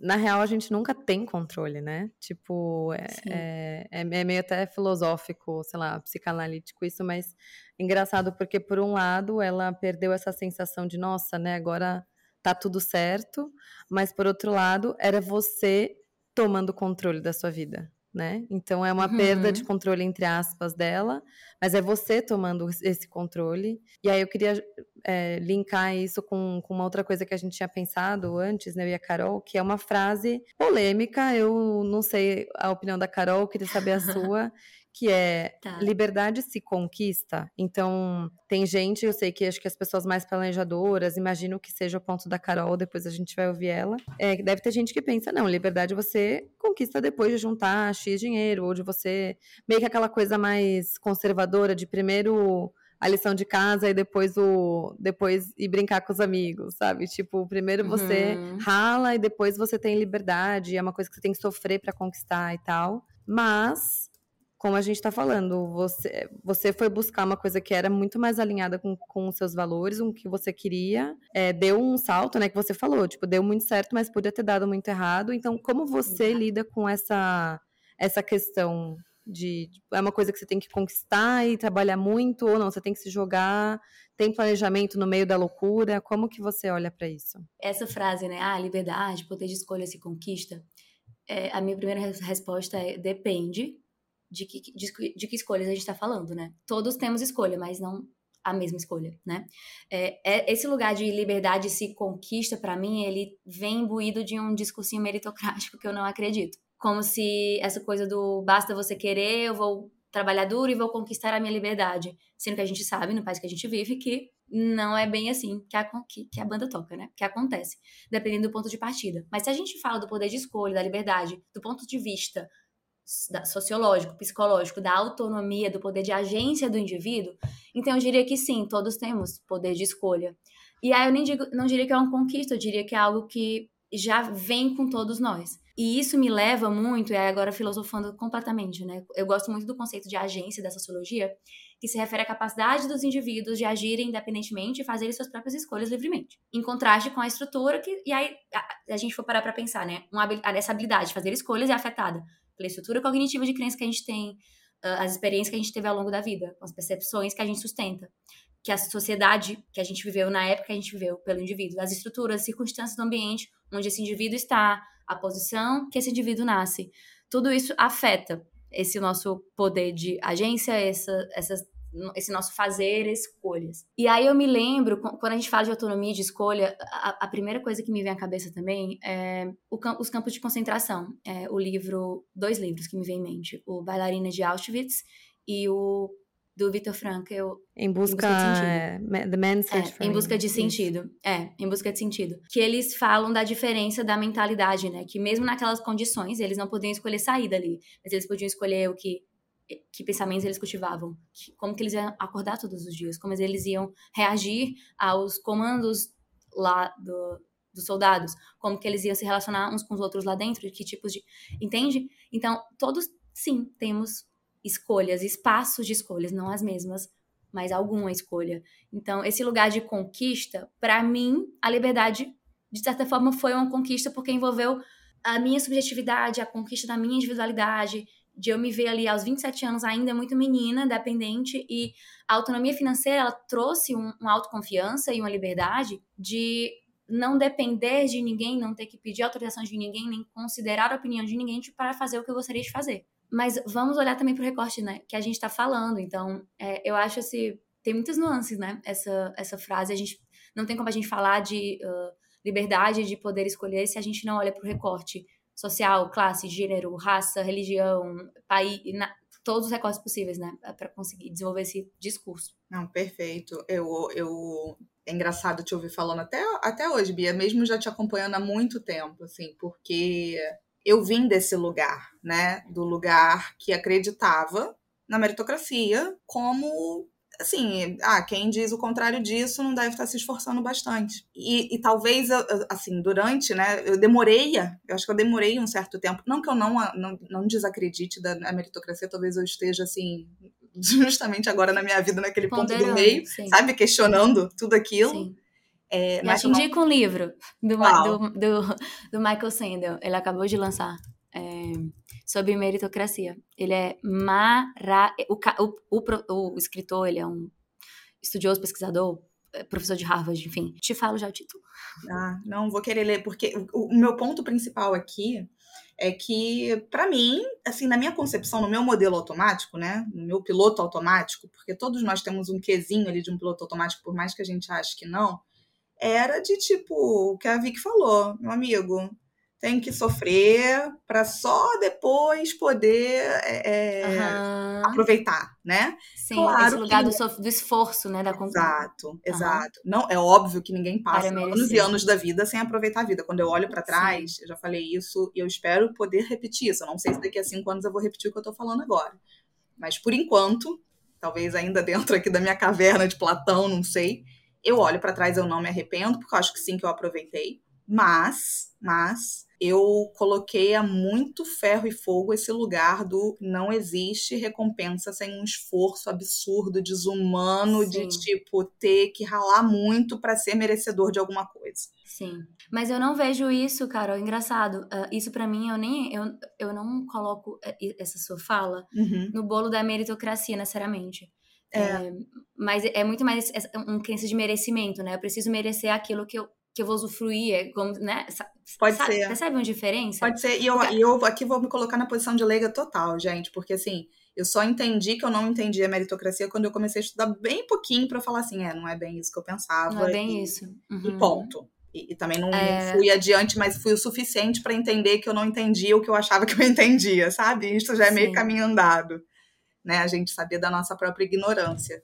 na real a gente nunca tem controle, né? Tipo, é, é, é, é, meio até filosófico, sei lá, psicanalítico isso, mas engraçado porque por um lado ela perdeu essa sensação de, nossa, né, agora tá tudo certo, mas por outro lado era você tomando controle da sua vida, né? Então é uma uhum. perda de controle entre aspas dela, mas é você tomando esse controle. E aí eu queria é, linkar isso com, com uma outra coisa que a gente tinha pensado antes, né, eu e a Carol, que é uma frase polêmica. Eu não sei a opinião da Carol, queria saber a sua. Que é tá. liberdade se conquista. Então, tem gente, eu sei que acho que as pessoas mais planejadoras, imagino que seja o ponto da Carol, depois a gente vai ouvir ela. É, deve ter gente que pensa, não, liberdade você conquista depois de juntar X dinheiro, ou de você. meio que aquela coisa mais conservadora de primeiro a lição de casa e depois o depois ir brincar com os amigos, sabe? Tipo, primeiro você uhum. rala e depois você tem liberdade, é uma coisa que você tem que sofrer para conquistar e tal. Mas como a gente está falando, você, você foi buscar uma coisa que era muito mais alinhada com, com os seus valores, com o que você queria, é, deu um salto, né, que você falou, tipo, deu muito certo, mas podia ter dado muito errado. Então, como você lida com essa, essa questão de, é uma coisa que você tem que conquistar e trabalhar muito, ou não, você tem que se jogar, tem planejamento no meio da loucura, como que você olha para isso? Essa frase, né, ah, liberdade, poder de escolha se conquista, é, a minha primeira resposta é depende, de que, de, de que escolhas a gente está falando, né? Todos temos escolha, mas não a mesma escolha, né? É, é esse lugar de liberdade se conquista, para mim, ele vem imbuído de um discursinho meritocrático que eu não acredito. Como se essa coisa do basta você querer, eu vou trabalhar duro e vou conquistar a minha liberdade. Sendo que a gente sabe, no país que a gente vive, que não é bem assim que a, que, que a banda toca, né? Que acontece, dependendo do ponto de partida. Mas se a gente fala do poder de escolha, da liberdade, do ponto de vista sociológico, psicológico, da autonomia, do poder de agência do indivíduo, então eu diria que sim, todos temos poder de escolha. E aí eu nem digo, não diria que é uma conquista, eu diria que é algo que já vem com todos nós. E isso me leva muito, e agora filosofando completamente, né? Eu gosto muito do conceito de agência da sociologia, que se refere à capacidade dos indivíduos de agirem independentemente e fazerem suas próprias escolhas livremente. Em contraste com a estrutura que, e aí a, a gente for parar para pensar, né? Uma, essa habilidade de fazer escolhas é afetada pela estrutura cognitiva de crença que a gente tem, uh, as experiências que a gente teve ao longo da vida, as percepções que a gente sustenta, que a sociedade que a gente viveu na época que a gente viveu pelo indivíduo, as estruturas, as circunstâncias do ambiente onde esse indivíduo está, a posição que esse indivíduo nasce. Tudo isso afeta esse nosso poder de agência, essa, essas esse nosso fazer escolhas. E aí eu me lembro, quando a gente fala de autonomia de escolha, a, a primeira coisa que me vem à cabeça também é o, os campos de concentração. É o livro, dois livros que me vem em mente, o Bailarina de Auschwitz e o do Viktor Frankl. Em busca, em busca de sentido. É, the Man Search é, Em busca de sentido. É, em busca de sentido. Que eles falam da diferença da mentalidade, né? Que mesmo naquelas condições, eles não podiam escolher sair dali. Mas eles podiam escolher o que que pensamentos eles cultivavam, que, como que eles iam acordar todos os dias, como eles iam reagir aos comandos lá do, dos soldados, como que eles iam se relacionar uns com os outros lá dentro, que tipos de... Entende? Então, todos, sim, temos escolhas, espaços de escolhas, não as mesmas, mas alguma escolha. Então, esse lugar de conquista, para mim, a liberdade, de certa forma, foi uma conquista porque envolveu a minha subjetividade, a conquista da minha individualidade, de eu me ver ali aos 27 anos ainda muito menina, dependente, e a autonomia financeira ela trouxe um, uma autoconfiança e uma liberdade de não depender de ninguém, não ter que pedir autorização de ninguém, nem considerar a opinião de ninguém para fazer o que eu gostaria de fazer. Mas vamos olhar também para o recorte, né, que a gente está falando. Então, é, eu acho assim, tem muitas nuances, né, essa, essa frase. A gente não tem como a gente falar de uh, liberdade de poder escolher se a gente não olha para o recorte social, classe, gênero, raça, religião, país, na, todos os recortes possíveis, né, para conseguir desenvolver esse discurso. Não, perfeito. Eu, eu é engraçado te ouvir falando até, até hoje, Bia, mesmo já te acompanhando há muito tempo, assim, porque eu vim desse lugar, né? Do lugar que acreditava na meritocracia como assim, ah, quem diz o contrário disso não deve estar se esforçando bastante. E, e talvez, assim, durante, né, eu demorei, eu acho que eu demorei um certo tempo, não que eu não, não, não desacredite da meritocracia, talvez eu esteja, assim, justamente agora na minha vida, naquele ponto do meio, sim. sabe? Questionando tudo aquilo. Sim. É, mas eu te indico não... um livro do, do, do, do, Michael Sandel. Ele acabou de lançar. É, sobre meritocracia. Ele é mara... O, o, o, o escritor, ele é um estudioso, pesquisador, é, professor de Harvard, enfim. Te falo já o título. Ah, não, vou querer ler, porque o, o meu ponto principal aqui é que, para mim, assim, na minha concepção, no meu modelo automático, né, no meu piloto automático, porque todos nós temos um quezinho ali de um piloto automático, por mais que a gente ache que não, era de tipo, o que a Vicky falou, meu amigo, tem que sofrer para só depois poder é, uhum. aproveitar, né? Sim, claro esse lugar que... do, do, esforço, né? Da Exato, uhum. exato. Não, é óbvio que ninguém passa anos e anos da vida sem aproveitar a vida. Quando eu olho para trás, Sim. eu já falei isso e eu espero poder repetir isso. Eu não sei se daqui a cinco anos eu vou repetir o que eu tô falando agora. Mas por enquanto, talvez ainda dentro aqui da minha caverna de Platão, não sei. Eu olho para trás, eu não me arrependo, porque eu acho que sim que eu aproveitei. Mas, mas eu coloquei a muito ferro e fogo esse lugar do não existe recompensa sem um esforço absurdo, desumano, Sim. de tipo ter que ralar muito para ser merecedor de alguma coisa. Sim. Mas eu não vejo isso, cara, engraçado. Uh, isso para mim eu nem eu, eu não coloco eh, essa sua fala uhum. no bolo da meritocracia necessariamente. É. É, mas é muito mais um crença de merecimento, né? Eu preciso merecer aquilo que eu, que eu vou usufruir, é como, né? Pode sabe, ser. Percebe uma diferença? Pode ser. E eu, porque... eu aqui vou me colocar na posição de leiga total, gente, porque assim, eu só entendi que eu não entendi a meritocracia quando eu comecei a estudar bem pouquinho para falar assim, é, não é bem isso que eu pensava. Não é bem e, isso. Uhum. E ponto. E, e, também não é... fui adiante, mas fui o suficiente para entender que eu não entendia o que eu achava que eu entendia, sabe? Isso já é Sim. meio caminho andado, né? A gente sabia da nossa própria ignorância.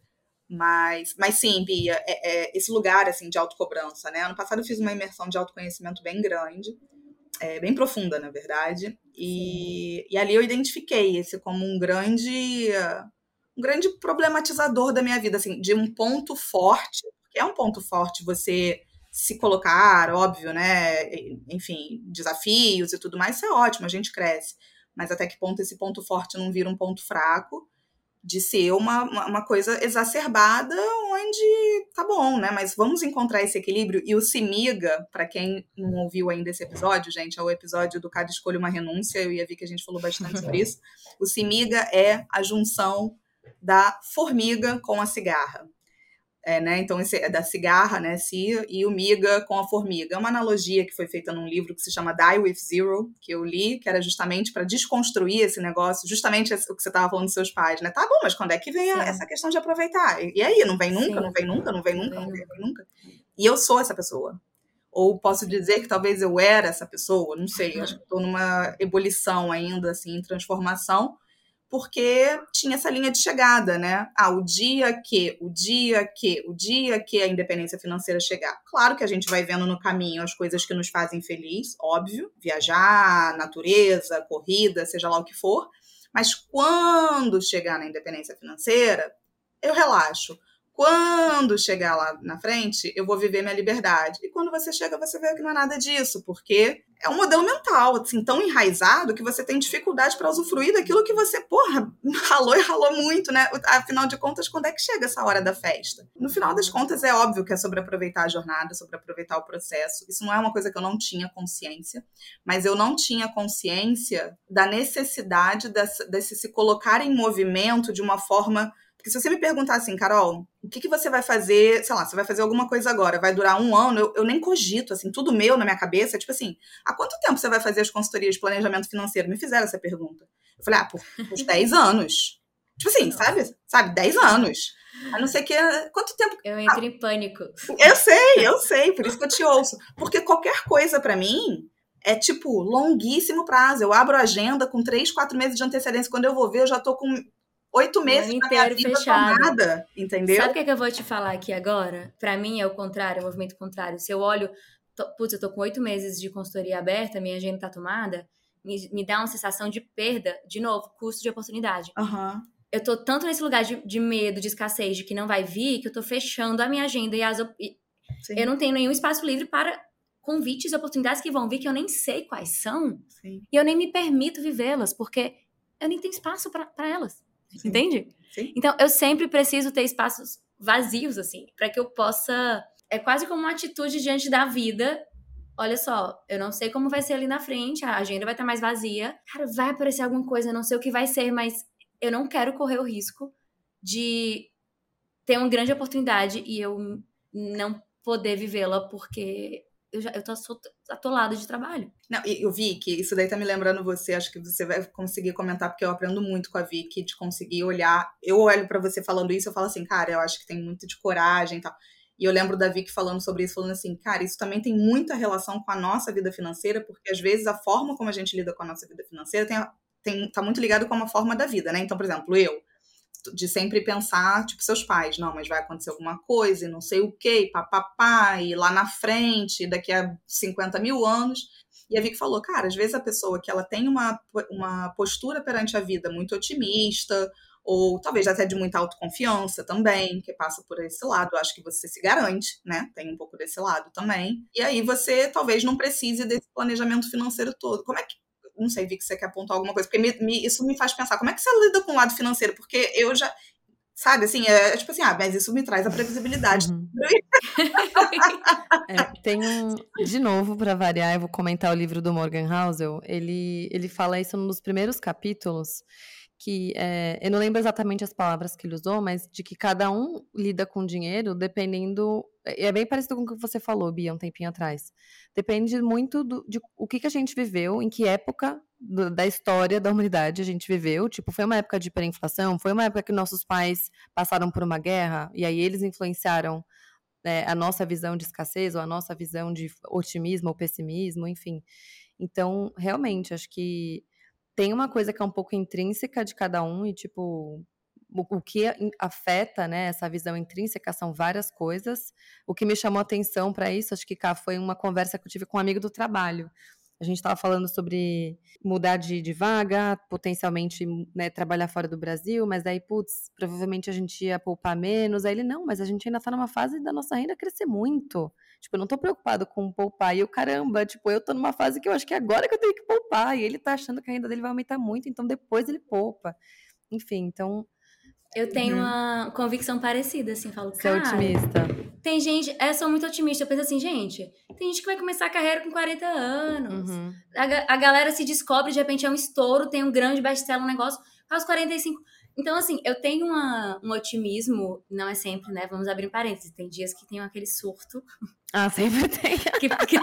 Mas, mas sim, Bia, é, é esse lugar assim de autocobrança, né? Ano passado eu fiz uma imersão de autoconhecimento bem grande, é, bem profunda, na verdade, e, e ali eu identifiquei esse como um grande, um grande problematizador da minha vida, assim, de um ponto forte, que é um ponto forte você se colocar, óbvio, né? Enfim, desafios e tudo mais, isso é ótimo, a gente cresce. Mas até que ponto esse ponto forte não vira um ponto fraco? De ser uma, uma coisa exacerbada, onde tá bom, né? Mas vamos encontrar esse equilíbrio. E o Simiga, para quem não ouviu ainda esse episódio, gente, é o episódio do Cada Escolha uma Renúncia, eu ia ver que a gente falou bastante sobre isso. O Simiga é a junção da formiga com a cigarra. É, né? Então, esse é da cigarra, né, Cia, e o miga com a formiga. É uma analogia que foi feita num livro que se chama Die with Zero, que eu li, que era justamente para desconstruir esse negócio, justamente o que você estava falando dos seus pais, né? Tá bom, mas quando é que vem a, essa questão de aproveitar? E, e aí, não vem nunca, não vem nunca, não vem nunca, não vem nunca. E eu sou essa pessoa. Ou posso dizer que talvez eu era essa pessoa, não sei, acho que estou numa ebulição ainda, assim, em transformação porque tinha essa linha de chegada, né? Ah, o dia que, o dia que, o dia que a independência financeira chegar. Claro que a gente vai vendo no caminho as coisas que nos fazem feliz, óbvio, viajar, natureza, corrida, seja lá o que for, mas quando chegar na independência financeira, eu relaxo. Quando chegar lá na frente, eu vou viver minha liberdade. E quando você chega, você vê que não é nada disso, porque é um modelo mental, assim, tão enraizado que você tem dificuldade para usufruir daquilo que você, porra, ralou e ralou muito, né? Afinal de contas, quando é que chega essa hora da festa? No final das contas, é óbvio que é sobre aproveitar a jornada, sobre aproveitar o processo. Isso não é uma coisa que eu não tinha consciência, mas eu não tinha consciência da necessidade desse, desse se colocar em movimento de uma forma Porque se você me perguntar assim, Carol, o que, que você vai fazer, sei lá, você vai fazer alguma coisa agora, vai durar um ano, eu, eu nem cogito, assim, tudo meu na minha cabeça, tipo assim, há quanto tempo você vai fazer as consultorias de planejamento financeiro? Me fizeram essa pergunta. Eu falei, ah, por, por 10 anos. Tipo assim, sabe? Sabe, 10 anos. A não ser que. Quanto tempo. Eu entro ah, em pânico. Eu sei, eu sei, por isso que eu te ouço. Porque qualquer coisa para mim é tipo longuíssimo prazo. Eu abro a agenda com três, quatro meses de antecedência. Quando eu vou ver, eu já tô com oito meses na minha vida fechado. tomada, entendeu? Sabe o que, é que eu vou te falar aqui agora? Para mim é o contrário, é o movimento contrário. Se eu olho, tô, putz, eu tô com oito meses de consultoria aberta, minha agenda tá tomada, me, me dá uma sensação de perda, de novo, custo de oportunidade. Uhum. Eu tô tanto nesse lugar de, de, medo, de escassez, de que não vai vir, que eu tô fechando a minha agenda e as. E eu não tenho nenhum espaço livre para convites e oportunidades que vão vir que eu nem sei quais são. Sim. E eu nem me permito vivê-las, porque eu nem tenho espaço para elas. Sim. Entende? Sim. Então, eu sempre preciso ter espaços vazios, assim, para que eu possa. É quase como uma atitude diante da vida. Olha só, eu não sei como vai ser ali na frente, a agenda vai estar mais vazia. Cara, vai aparecer alguma coisa, eu não sei o que vai ser, mas eu não quero correr o risco de ter uma grande oportunidade e eu não poder vivê-la porque eu já eu tô atolada de trabalho. Não, eu vi que isso daí tá me lembrando você, acho que você vai conseguir comentar, porque eu aprendo muito com a Vicky de conseguir olhar. Eu olho para você falando isso, eu falo assim, cara, eu acho que tem muito de coragem e tal. E eu lembro da Vicky falando sobre isso, falando assim, cara, isso também tem muita relação com a nossa vida financeira, porque às vezes a forma como a gente lida com a nossa vida financeira tem, tem, tá muito ligado com uma forma da vida, né? Então, por exemplo, eu, de sempre pensar, tipo, seus pais, não, mas vai acontecer alguma coisa e não sei o que, papapá, e lá na frente, daqui a 50 mil anos. E a Vicky falou, cara, às vezes a pessoa que ela tem uma, uma postura perante a vida muito otimista, ou talvez até de muita autoconfiança também, que passa por esse lado. acho que você se garante, né? Tem um pouco desse lado também. E aí você talvez não precise desse planejamento financeiro todo. Como é que não sei, vi que você quer apontar alguma coisa, porque me, me, isso me faz pensar, como é que você lida com o lado financeiro? Porque eu já, sabe, assim, é, é tipo assim, ah, mas isso me traz a previsibilidade. Uhum. é, tem um, de novo, para variar, eu vou comentar o livro do Morgan Housel, ele, ele fala isso nos primeiros capítulos, que é, eu não lembro exatamente as palavras que ele usou, mas de que cada um lida com dinheiro dependendo. É bem parecido com o que você falou, Bia, um tempinho atrás. Depende muito do, de o que, que a gente viveu, em que época do, da história da humanidade a gente viveu. Tipo, foi uma época de hiperinflação, foi uma época que nossos pais passaram por uma guerra, e aí eles influenciaram né, a nossa visão de escassez, ou a nossa visão de otimismo ou pessimismo, enfim. Então, realmente, acho que tem uma coisa que é um pouco intrínseca de cada um e, tipo, o, o que afeta, né, essa visão intrínseca são várias coisas. O que me chamou atenção para isso, acho que cá foi uma conversa que eu tive com um amigo do trabalho. A gente estava falando sobre mudar de, de vaga, potencialmente né, trabalhar fora do Brasil, mas daí, putz, provavelmente a gente ia poupar menos. Aí ele, não, mas a gente ainda está numa fase da nossa renda crescer muito. Tipo, eu não tô preocupado com poupar. E o caramba, tipo, eu tô numa fase que eu acho que é agora que eu tenho que poupar. E ele tá achando que a renda dele vai aumentar muito, então depois ele poupa. Enfim, então. Eu tenho uhum. uma convicção parecida, assim, falo, Você é otimista. Tem gente, eu sou muito otimista, eu penso assim, gente, tem gente que vai começar a carreira com 40 anos. Uhum. A, a galera se descobre, de repente é um estouro, tem um grande best-seller, um negócio, aos 45. Então, assim, eu tenho uma, um otimismo, não é sempre, né? Vamos abrir parênteses. Tem dias que tem aquele surto. Ah, sempre tem. que, que...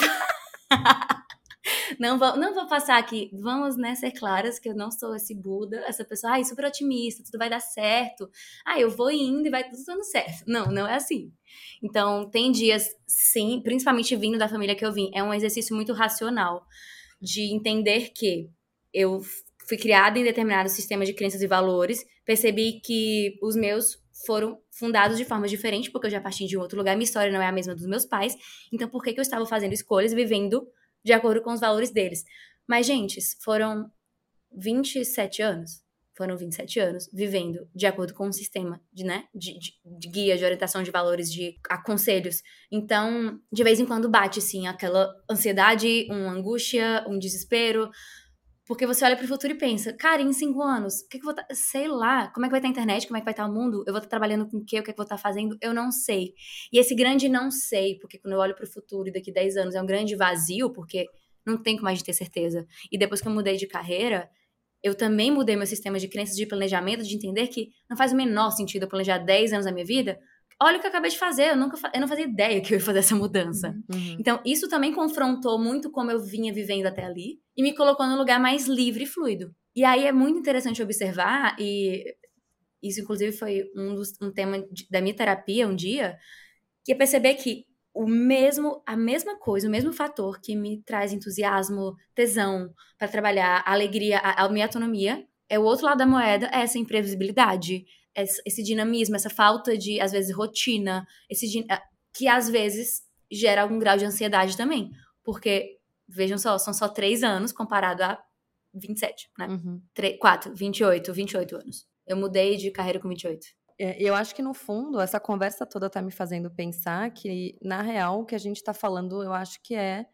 não, vou, não vou passar aqui. Vamos, né, ser claras que eu não sou esse Buda, essa pessoa, ai, super otimista, tudo vai dar certo. Ah, eu vou indo e vai tudo dando certo. Não, não é assim. Então, tem dias, sim, principalmente vindo da família que eu vim, é um exercício muito racional de entender que eu fui criada em determinado sistema de crenças e valores, percebi que os meus foram fundados de forma diferente, porque eu já parti de um outro lugar, minha história não é a mesma dos meus pais, então por que, que eu estava fazendo escolhas, vivendo de acordo com os valores deles? Mas, gente, foram 27 anos, foram 27 anos vivendo de acordo com um sistema de, né, de, de, de, guia, de orientação de valores, de aconselhos. Então, de vez em quando bate, assim, aquela ansiedade, uma angústia, um desespero, porque você olha para o futuro e pensa, cara, em cinco anos, o que, que eu vou tá, sei lá, como é que vai estar a internet, como é que vai estar o mundo, eu vou estar trabalhando com o quê, o que, é que eu vou estar fazendo, eu não sei. E esse grande não sei, porque quando eu olho para o futuro e daqui 10 anos é um grande vazio, porque não tem como a gente ter certeza. E depois que eu mudei de carreira, eu também mudei meu sistema de crenças de planejamento, de entender que não faz o menor sentido eu planejar 10 anos da minha vida. Olha o que eu acabei de fazer, eu, nunca, eu não fazia ideia que eu ia fazer essa mudança. Uhum. Então, isso também confrontou muito como eu vinha vivendo até ali e me colocou num lugar mais livre e fluido. E aí é muito interessante observar, e isso inclusive foi um, dos, um tema de, da minha terapia um dia, que é perceber que o mesmo, a mesma coisa, o mesmo fator que me traz entusiasmo, tesão para trabalhar, alegria, a, a, minha autonomia, é o outro lado da moeda, é essa imprevisibilidade, esse, dinamismo, essa falta de, às vezes, rotina, esse que às vezes gera algum grau de ansiedade também. Porque, vejam só, são só três anos comparado a 27, né? Uhum. 3, 4, 28, 28 anos. Eu mudei de carreira com 28. É, eu acho que no fundo essa conversa toda está me fazendo pensar que na real o que a gente está falando, eu acho que é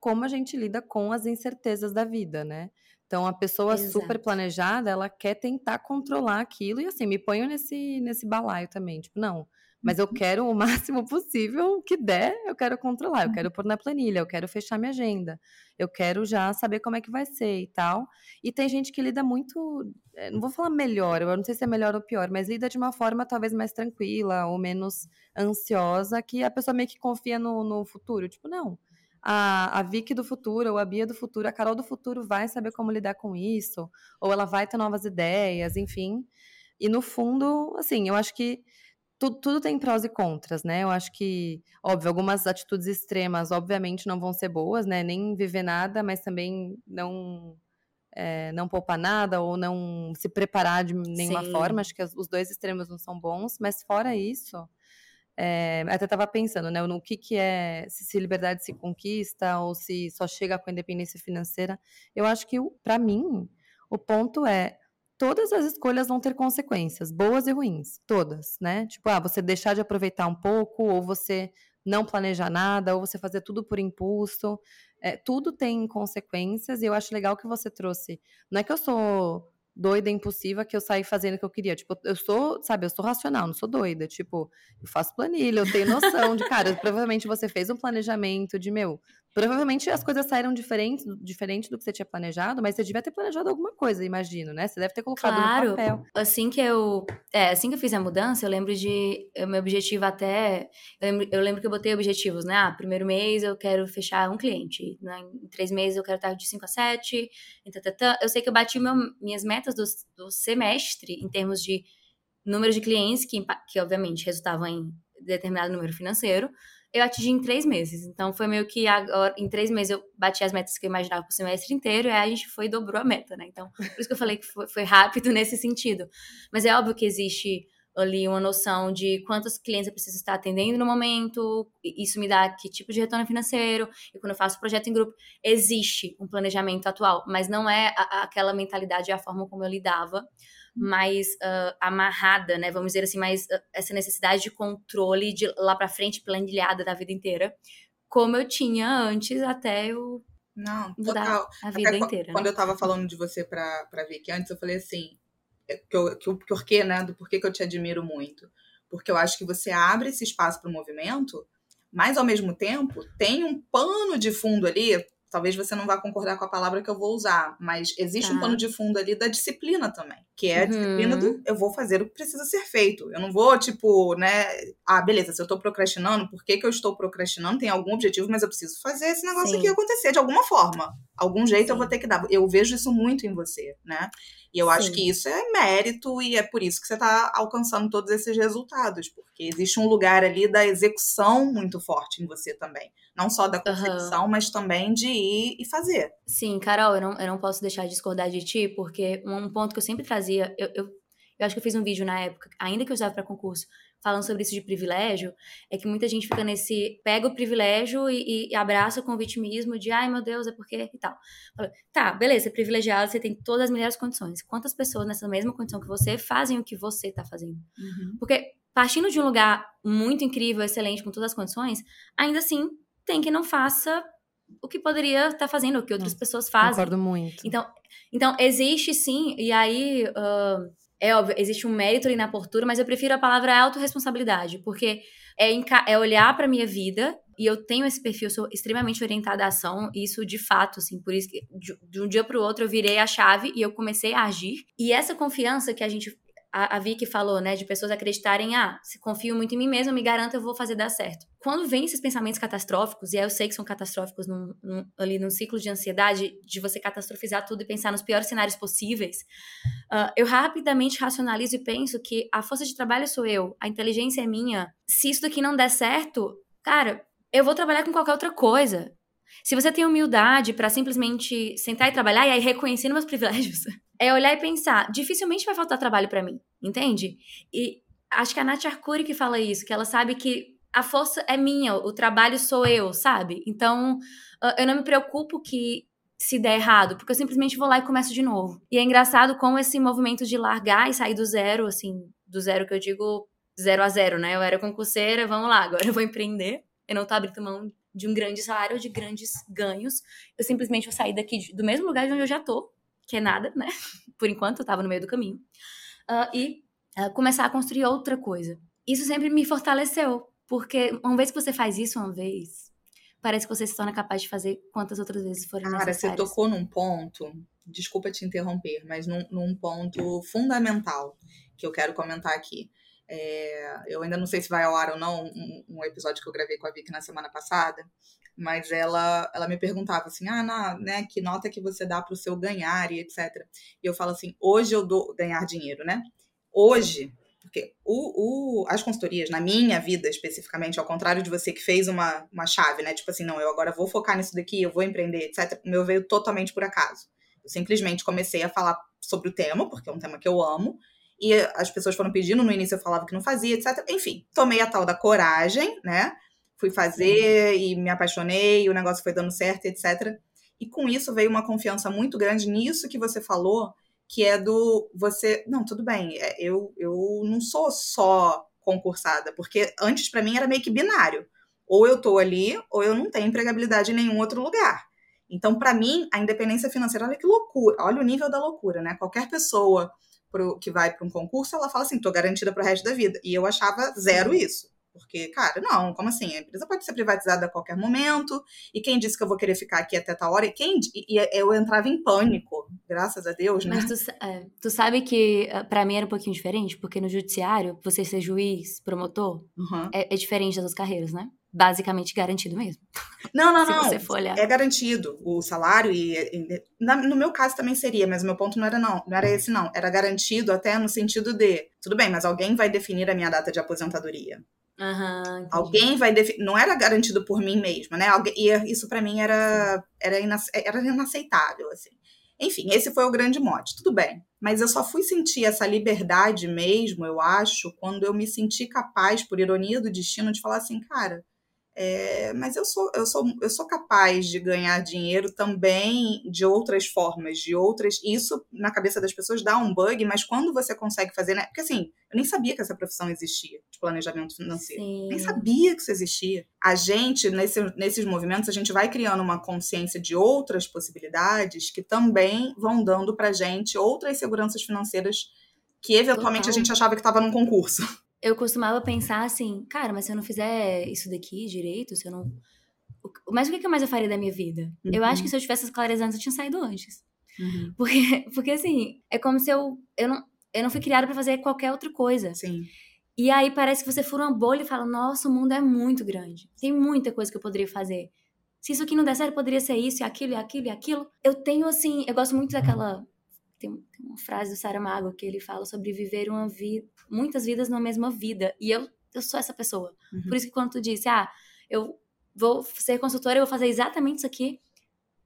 como a gente lida com as incertezas da vida, né? Então a pessoa Exato. super planejada, ela quer tentar controlar aquilo e assim me ponho nesse nesse balaio também, tipo não, mas eu quero o máximo possível que der, eu quero controlar, eu quero pôr na planilha, eu quero fechar minha agenda, eu quero já saber como é que vai ser e tal. E tem gente que lida muito, eh, não vou falar melhor, eu não sei se é melhor ou pior, mas lida de uma forma talvez mais tranquila ou menos ansiosa, que a pessoa meio que confia no, no futuro. Tipo, não, a, a Vicky do futuro, ou a Bia do futuro, a Carol do futuro vai saber como lidar com isso, ou ela vai ter novas ideias, enfim. E no fundo, assim, eu acho que tudo, tudo, tem prós e contras, né? Eu acho que, óbvio, algumas atitudes extremas, obviamente, não vão ser boas, né? Nem viver nada, mas também não é, não poupar nada ou não se preparar de nenhuma Sim. forma. Acho que os dois extremos não são bons, mas fora isso, é, até estava pensando, né? No que, que é se, se liberdade se conquista ou se só chega com a independência financeira. Eu acho que, para mim, o ponto é todas as escolhas vão ter consequências, boas e ruins, todas, né? Tipo, ah, você deixar de aproveitar um pouco, ou você não planejar nada, ou você fazer tudo por impulso. É, tudo tem consequências, e eu acho legal que você trouxe. Não é que eu sou doida, impulsiva, que eu saí fazendo o que eu queria. Tipo, eu sou, sabe, eu sou racional, não sou doida. Tipo, eu faço planilha, eu tenho noção de, cara, provavelmente você fez um planejamento de, meu, provavelmente as coisas saíram diferentes, diferente do que você tinha planejado, mas você devia ter planejado alguma coisa, imagino, né? Você deve ter colocado claro, no papel. Assim que eu, é, assim que eu fiz a mudança, eu lembro de, o meu objetivo até, eu lembro, eu lembro que eu botei objetivos, né? Ah, primeiro mês eu quero fechar um cliente, né? em três meses eu quero estar de 5 a 7, eu sei que eu bati meu, minhas metas do, do semestre em termos de número de clientes que, que obviamente resultavam em determinado número financeiro, eu atingi em três meses. Então foi meio que agora, em três meses eu bati as metas que eu imaginava pro semestre inteiro, e aí a gente foi e dobrou a meta, né? Então, por isso que eu falei que foi, foi rápido nesse sentido. Mas é óbvio que existe ali uma noção de quantos clientes eu preciso estar atendendo no momento, isso me dá que tipo de retorno financeiro, e quando eu faço projeto em grupo, existe um planejamento atual, mas não é a, aquela mentalidade e a forma como eu lidava mais uh, amarrada, né? Vamos dizer assim, mais uh, essa necessidade de controle de lá para frente planilhada da vida inteira, como eu tinha antes até eu não, total. a vida Até inteira. Quando né? eu tava falando de você pra, pra Vicky antes, eu falei assim, é, que, eu, que o porquê, né? Do porquê que eu te admiro muito. Porque eu acho que você abre esse espaço para o movimento, mas ao mesmo tempo tem um pano de fundo ali talvez você não vá concordar com a palavra que eu vou usar, mas existe tá. um pano de fundo ali da disciplina também, que é a uhum. disciplina do eu vou fazer o que precisa ser feito. Eu não vou, tipo, né, ah, beleza, se eu tô procrastinando, por que, que eu estou procrastinando? Tem algum objetivo, mas eu preciso fazer esse negócio Sim. aqui acontecer de alguma forma. Algum jeito Sim. eu vou ter que dar. Eu vejo isso muito em você, né? E eu Sim. acho que isso é mérito e é por isso que você está alcançando todos esses resultados, porque existe um lugar ali da execução muito forte em você também. Não só da concepção, uhum. mas também de ir e fazer. Sim, Carol, eu não, eu não posso deixar de discordar de ti, porque um ponto que eu sempre trazia, eu, eu, eu acho que eu fiz um vídeo na época, ainda que eu usava para concurso, falando sobre isso de privilégio, é que muita gente fica nesse. pega o privilégio e, e abraça com o vitimismo de ai meu Deus, é porque e tal. Fala, tá, beleza, você é privilegiado, você tem todas as melhores condições. Quantas pessoas nessa mesma condição que você fazem o que você está fazendo? Uhum. Porque partindo de um lugar muito incrível, excelente, com todas as condições, ainda assim tem que não faça o que poderia estar tá fazendo, o que outras pessoas fazem. Concordo muito. Então, então existe sim, e aí. Uh, é óbvio, existe um mérito ali na postura, mas eu prefiro a palavra autorresponsabilidade, porque é, é olhar para minha vida E eu tenho esse perfil, sou extremamente orientada à ação, isso de fato, assim, por isso que de, de um dia para o outro eu virei a chave e eu comecei a agir. E essa confiança que a gente a, a Vicky falou, né, de pessoas acreditarem, ah, se confio muito em mim mesma, me garanto eu vou fazer dar certo. Quando vem esses pensamentos catastróficos, e eu sei que são catastróficos num, num, ali num ciclo de ansiedade, de você catastrofizar tudo e pensar nos piores cenários possíveis, uh, eu rapidamente racionalizo e penso que a força de trabalho sou eu, a inteligência é minha. Se isso daqui não der certo, cara, eu vou trabalhar com qualquer outra coisa. Se você tem humildade para simplesmente sentar e trabalhar e aí reconhecer meus privilégios, é olhar e pensar, dificilmente vai faltar trabalho para mim, entende? E acho que a Nath Arcuri que fala isso, que ela sabe que a força é minha, o trabalho sou eu, sabe? Então, eu não me preocupo que se der errado, porque eu simplesmente vou lá e começo de novo. E é engraçado como esse movimento de largar e sair do zero, assim, do zero que eu digo zero a zero, né? Eu era concurseira, vamos lá, agora eu vou empreender. Eu não tô abrindo mão de um grande salário de grandes ganhos. Eu simplesmente vou sair daqui do mesmo lugar de onde eu já tô, que é nada, né? Por enquanto, eu tava no meio do caminho. Uh, e uh, começar a construir outra coisa. Isso sempre me fortaleceu, porque uma vez que você faz isso uma vez, parece que você se torna capaz de fazer quantas outras vezes forem Cara, necessárias. Cara, você tocou num ponto, desculpa te interromper, mas num, num ponto fundamental que eu quero comentar aqui. É, eu ainda não sei se vai ao ar ou não um, um, episódio que eu gravei com a Vicky na semana passada, mas ela, ela me perguntava assim, ah, na, né, que nota que você dá para o seu ganhar e etc. E eu falo assim, hoje eu dou ganhar dinheiro, né? Hoje, porque o, o, as consultorias, na minha vida especificamente, ao contrário de você que fez uma, uma chave, né? Tipo assim, não, eu agora vou focar nisso daqui, eu vou empreender, etc. O meu veio totalmente por acaso. Eu simplesmente comecei a falar sobre o tema, porque é um tema que eu amo, e as pessoas foram pedindo, no início eu falava que não fazia, etc. Enfim, tomei a tal da coragem, né? Fui fazer e me apaixonei, o negócio foi dando certo, etc. E com isso veio uma confiança muito grande nisso que você falou, que é do você. Não, tudo bem, é, eu, eu não sou só concursada, porque antes para mim era meio que binário. Ou eu tô ali, ou eu não tenho empregabilidade em nenhum outro lugar. Então, para mim, a independência financeira, olha que loucura, olha o nível da loucura, né? Qualquer pessoa pro, que vai para um concurso, ela fala assim, tô garantida para o resto da vida. E eu achava zero isso. Porque, cara, não, como assim? A empresa pode ser privatizada a qualquer momento, e quem disse que eu vou querer ficar aqui até tal hora? E, quem, e eu entrava em pânico, graças a Deus, né? Mas tu, é, tu sabe que eh, para mim era um pouquinho diferente, porque no judiciário, você ser juiz, promotor, uhum. é, é diferente das outras carreiras, né? basicamente garantido mesmo. Não, não, não. É garantido o salário e, e, no meu caso também seria, mas o meu ponto não era não, não era esse não, era garantido até no sentido de, tudo bem, mas alguém vai definir a minha data de aposentadoria. Uhum, alguém vai definir, não era garantido por mim mesma, né? E isso para mim era era, inace... era inaceitável assim. Enfim, esse foi o grande mote. Tudo bem. Mas eu só fui sentir essa liberdade mesmo, eu acho, quando eu me senti capaz, por ironia do destino, de falar assim, cara, é, mas eu sou, eu, sou, eu sou capaz de ganhar dinheiro também de outras formas, de outras. Isso na cabeça das pessoas dá um bug, mas quando você consegue fazer, né? Porque assim, eu nem sabia que essa profissão existia, de planejamento financeiro. Sim. Nem sabia que isso existia. A gente, nesse, nesses movimentos, a gente vai criando uma consciência de outras possibilidades que também vão dando pra gente outras seguranças financeiras que eventualmente Total. a gente achava que estava num concurso eu costumava pensar assim, cara, mas se eu não fizer isso daqui direito, se eu não. Mas o que mais eu faria da minha vida? Uhum. Eu acho que uhum. se eu tivesse as claras antes, eu tinha saído antes. Uhum. Porque, porque assim, é como se eu. Eu não, eu não fui criada para fazer qualquer outra coisa. Sim. E aí parece que você fura uma bolha e fala: nossa, o mundo é muito grande. Tem muita coisa que eu poderia fazer. Se isso aqui não der certo, poderia ser isso, e aquilo, e aquilo, e aquilo. Eu tenho, assim, eu gosto muito daquela tem, tem uma frase do Saramago que ele fala sobre viver uma vida, muitas vidas na mesma vida. E eu, eu sou essa pessoa. Uhum. Por isso que quando tu disse, ah, eu vou ser consultora, eu vou fazer exatamente isso aqui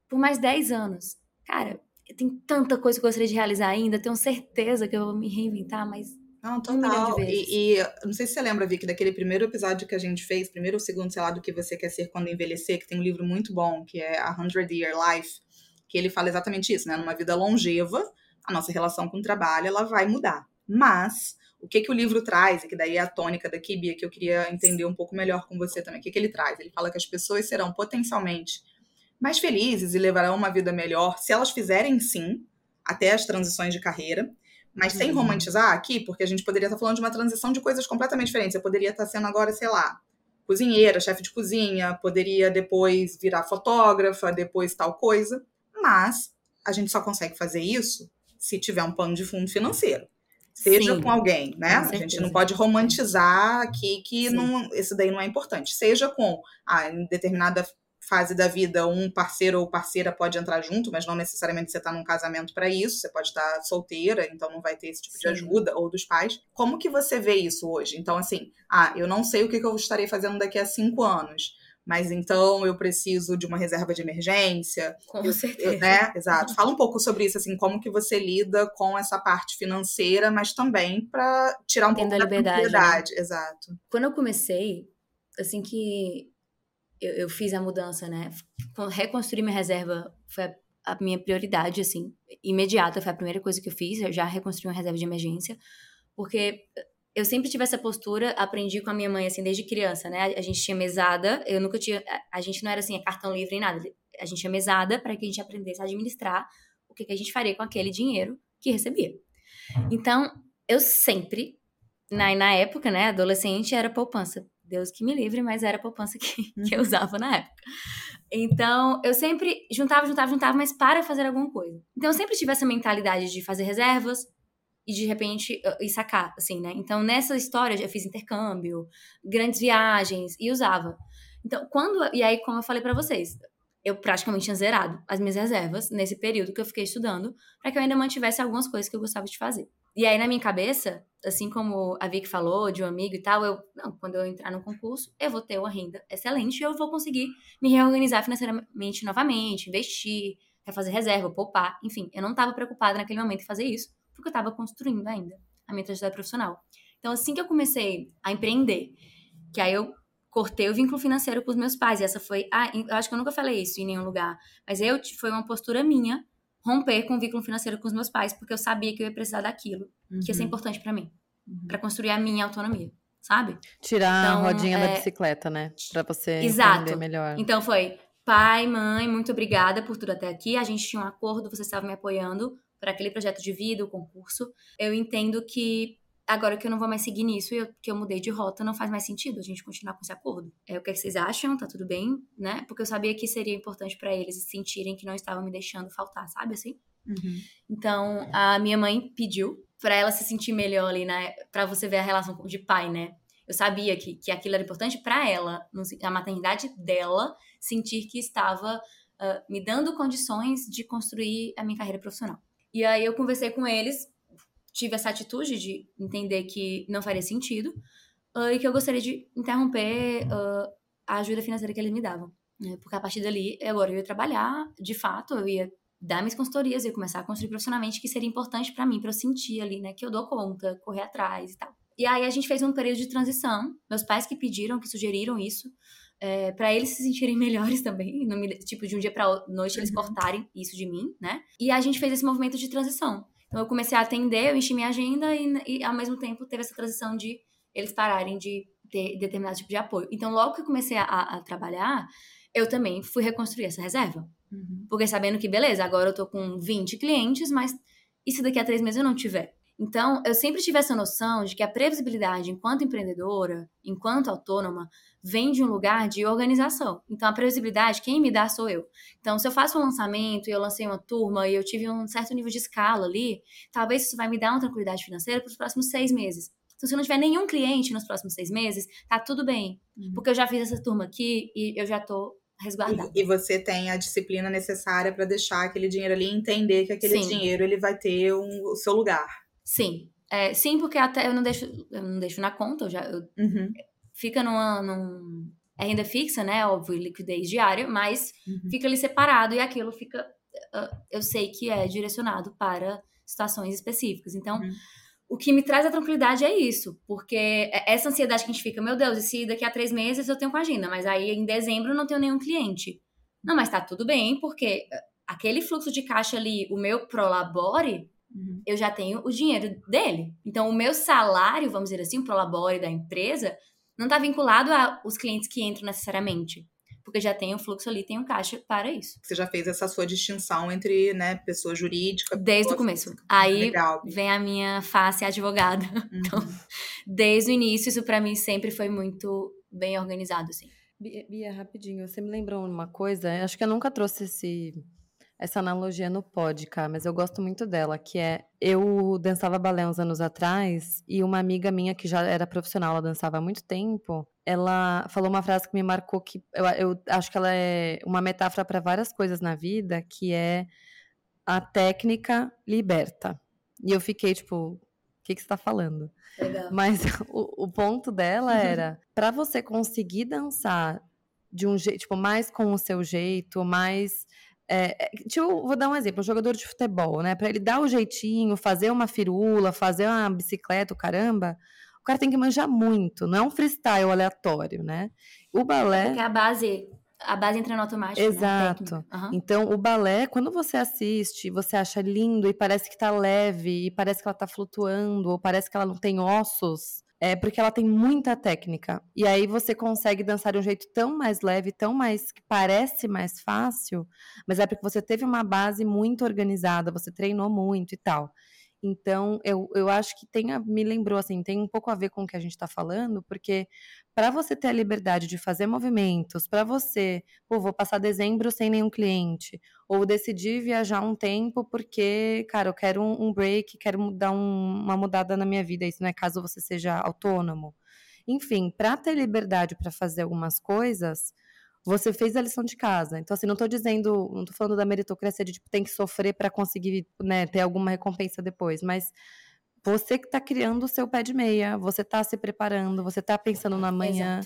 por mais 10 anos. Cara, tem tanta coisa que eu gostaria de realizar ainda, tenho certeza que eu vou me reinventar, mas não, total. Um e, e, não sei se você lembra, Vicky, daquele primeiro episódio que a gente fez, primeiro ou segundo, sei lá, do que você quer ser quando envelhecer, que tem um livro muito bom, que é A Hundred Year Life, que ele fala exatamente isso, né? Numa vida longeva, a nossa relação com o trabalho ela vai mudar. Mas o que que o livro traz, e que daí é a tônica daqui, Bia, que eu queria entender um pouco melhor com você também. O que, que ele traz? Ele fala que as pessoas serão potencialmente mais felizes e levarão uma vida melhor se elas fizerem sim, até as transições de carreira, mas sem uhum. romantizar aqui, porque a gente poderia estar falando de uma transição de coisas completamente diferentes. Eu poderia estar sendo agora, sei lá, cozinheira, chefe de cozinha, poderia depois virar fotógrafa, depois tal coisa. Mas a gente só consegue fazer isso se tiver um plano de fundo financeiro. Seja Sim, com alguém, né? Com a gente não pode romantizar aqui que não, esse daí não é importante. Seja com, ah, em determinada fase da vida, um parceiro ou parceira pode entrar junto, mas não necessariamente você está num casamento para isso, você pode estar solteira, então não vai ter esse tipo Sim. de ajuda, ou dos pais. Como que você vê isso hoje? Então, assim, ah, eu não sei o que, que eu estarei fazendo daqui a cinco anos mas então eu preciso de uma reserva de emergência. Com eu, certeza. Eu, né? Exato. Fala um pouco sobre isso, assim, como que você lida com essa parte financeira, mas também para tirar um Tendo pouco da liberdade. Né? Exato. Quando eu comecei, assim que eu, eu, fiz a mudança, né? Reconstruir minha reserva foi a, a minha prioridade, assim, imediata, foi a primeira coisa que eu fiz. Eu já reconstruí uma reserva de emergência, porque eu sempre tive essa postura, aprendi com a minha mãe, assim, desde criança, né? A gente tinha mesada, eu nunca tinha. A gente não era assim, cartão livre nem nada. A gente tinha mesada para que a gente aprendesse a administrar o que, que a gente faria com aquele dinheiro que recebia. Então, eu sempre, na, na época, né, adolescente, era poupança. Deus que me livre, mas era a poupança que, que eu uhum. usava na época. Então, eu sempre juntava, juntava, juntava, mas para fazer alguma coisa. Então, eu sempre tive essa mentalidade de fazer reservas, e de repente e sacar, assim, né? Então, nessa história, eu fiz intercâmbio, grandes viagens e usava. Então, quando. E aí, como eu falei para vocês, eu praticamente tinha zerado as minhas reservas nesse período que eu fiquei estudando, para que eu ainda mantivesse algumas coisas que eu gostava de fazer. E aí, na minha cabeça, assim como a Vicky falou, de um amigo e tal, eu, não, quando eu entrar no concurso, eu vou ter uma renda excelente e eu vou conseguir me reorganizar financeiramente novamente, investir, fazer reserva, poupar, enfim. Eu não estava preocupada naquele momento em fazer isso porque eu estava construindo ainda a minha trajetória profissional. Então, assim que eu comecei a empreender, que aí eu cortei o vínculo financeiro com os meus pais, e essa foi, ah, eu acho que eu nunca falei isso em nenhum lugar, mas eu foi uma postura minha romper com o vínculo financeiro com os meus pais, porque eu sabia que eu ia precisar daquilo, uhum. que ia ser uhum. importante para mim, uhum. para construir a minha autonomia, sabe? Tirar então, a rodinha é... da bicicleta, né? Para você Exato. entender melhor. Então foi, pai, mãe, muito obrigada por tudo até aqui. A gente tinha um acordo, você estava me apoiando para aquele projeto de vida, o concurso, eu entendo que agora que eu não vou mais seguir nisso e que eu mudei de rota, não faz mais sentido a gente continuar com esse acordo. É o que, é que vocês acham? Tá tudo bem, né? Porque eu sabia que seria importante para eles sentirem que não estavam me deixando faltar, sabe assim? Uhum. Então, a minha mãe pediu para ela se sentir melhor ali, né? Para você ver a relação de pai, né? Eu sabia que, que aquilo era importante para ela, a maternidade dela, sentir que estava uh, me dando condições de construir a minha carreira profissional. E aí eu conversei com eles, tive essa atitude de entender que não faria sentido uh, e que eu gostaria de interromper uh, a ajuda financeira que eles me davam. Né? Porque a partir dali, agora eu ia trabalhar, de fato, eu ia dar minhas consultorias, ia começar a construir profissionalmente, que seria importante para mim, para eu sentir ali, né, que eu dou conta, correr atrás e tal. E aí a gente fez um período de transição, meus pais que pediram, que sugeriram isso, é, para eles se sentirem melhores também, me, tipo, de um dia para noite eles uhum. cortarem isso de mim, né? E a gente fez esse movimento de transição. Então eu comecei a atender, eu enchi minha agenda e, e ao mesmo tempo teve essa transição de eles pararem de ter determinado tipo de apoio. Então logo que eu comecei a, a trabalhar, eu também fui reconstruir essa reserva. Uhum. Porque sabendo que, beleza, agora eu tô com 20 clientes, mas e se daqui a três meses eu não tiver? Então, eu sempre tive essa noção de que a previsibilidade enquanto empreendedora, enquanto autônoma, vem de um lugar de organização. Então, a previsibilidade, quem me dá sou eu. Então, se eu faço um lançamento e eu lancei uma turma e eu tive um certo nível de escala ali, talvez isso vai me dar uma tranquilidade financeira para os próximos seis meses. Então, se eu não tiver nenhum cliente nos próximos seis meses, tá tudo bem. Uhum. Porque eu já fiz essa turma aqui e eu já tô resguardada. E, e você tem a disciplina necessária para deixar aquele dinheiro ali e entender que aquele Sim. dinheiro ele vai ter um, o seu lugar. Sim. É, sim, porque até eu não deixo, eu não deixo na conta, eu já eu, uhum. fica numa, num, é renda fixa, né? Óbvio, liquidez diária, mas uhum. fica ali separado e aquilo fica, uh, eu sei que é direcionado para situações específicas. Então, uhum. o que me traz a tranquilidade é isso, porque é essa ansiedade que a gente fica, meu Deus, e se daqui a três meses eu tenho com a agenda, mas aí em dezembro eu não tenho nenhum cliente. Não, mas tá tudo bem, porque aquele fluxo de caixa ali, o meu prolabore, Uhum. Eu já tenho o dinheiro dele. Então, o meu salário, vamos dizer assim, o prolabore da empresa, não está vinculado aos clientes que entram necessariamente. Porque já tem o fluxo ali, tem um caixa para isso. Você já fez essa sua distinção entre, né, pessoa jurídica. Desde o começo. Aí Legal. vem a minha face advogada. Uhum. Então, desde o início, isso para mim sempre foi muito bem organizado, assim. Bia, rapidinho, você me lembrou uma coisa, acho que eu nunca trouxe esse, essa analogia no pod, cara, mas eu gosto muito dela, que é, eu dançava balé uns anos atrás, e uma amiga minha que já era profissional, ela dançava há muito tempo, ela falou uma frase que me marcou, que eu, eu acho que ela é uma metáfora para várias coisas na vida, que é a técnica liberta. E eu fiquei, tipo, o que, que você está falando? Legal. Mas o, o ponto dela era, para você conseguir dançar de um jeito, tipo, mais com o seu jeito, mais é, é tipo, vou dar um exemplo, um jogador de futebol, né? Para ele dar o jeitinho, fazer uma firula, fazer uma bicicleta, o caramba, o cara tem que manjar muito, não é um freestyle aleatório, né? O balé. Porque a base a base entra no automático. Né? Exato. Né? Uhum. Então, o balé, quando você assiste, você acha lindo e parece que tá leve, e parece que ela tá flutuando, ou parece que ela não tem ossos, é porque ela tem muita técnica. E aí você consegue dançar de um jeito tão mais leve, tão mais que parece mais fácil, mas é porque você teve uma base muito organizada, você treinou muito e tal. Então, eu, eu acho que tem a, me lembrou, assim, tem um pouco a ver com o que a gente está falando, porque para você ter a liberdade de fazer movimentos, para você, pô, vou passar dezembro sem nenhum cliente, ou decidir viajar um tempo porque, cara, eu quero um, um break, quero dar um, uma mudada na minha vida, isso não é caso você seja autônomo. Enfim, para ter liberdade para fazer algumas coisas, você fez a lição de casa. Então, assim, não estou dizendo, não estou falando da meritocracia de tipo, tem que sofrer para conseguir né, ter alguma recompensa depois, mas você que está criando o seu pé de meia, você está se preparando, você está pensando na manhã,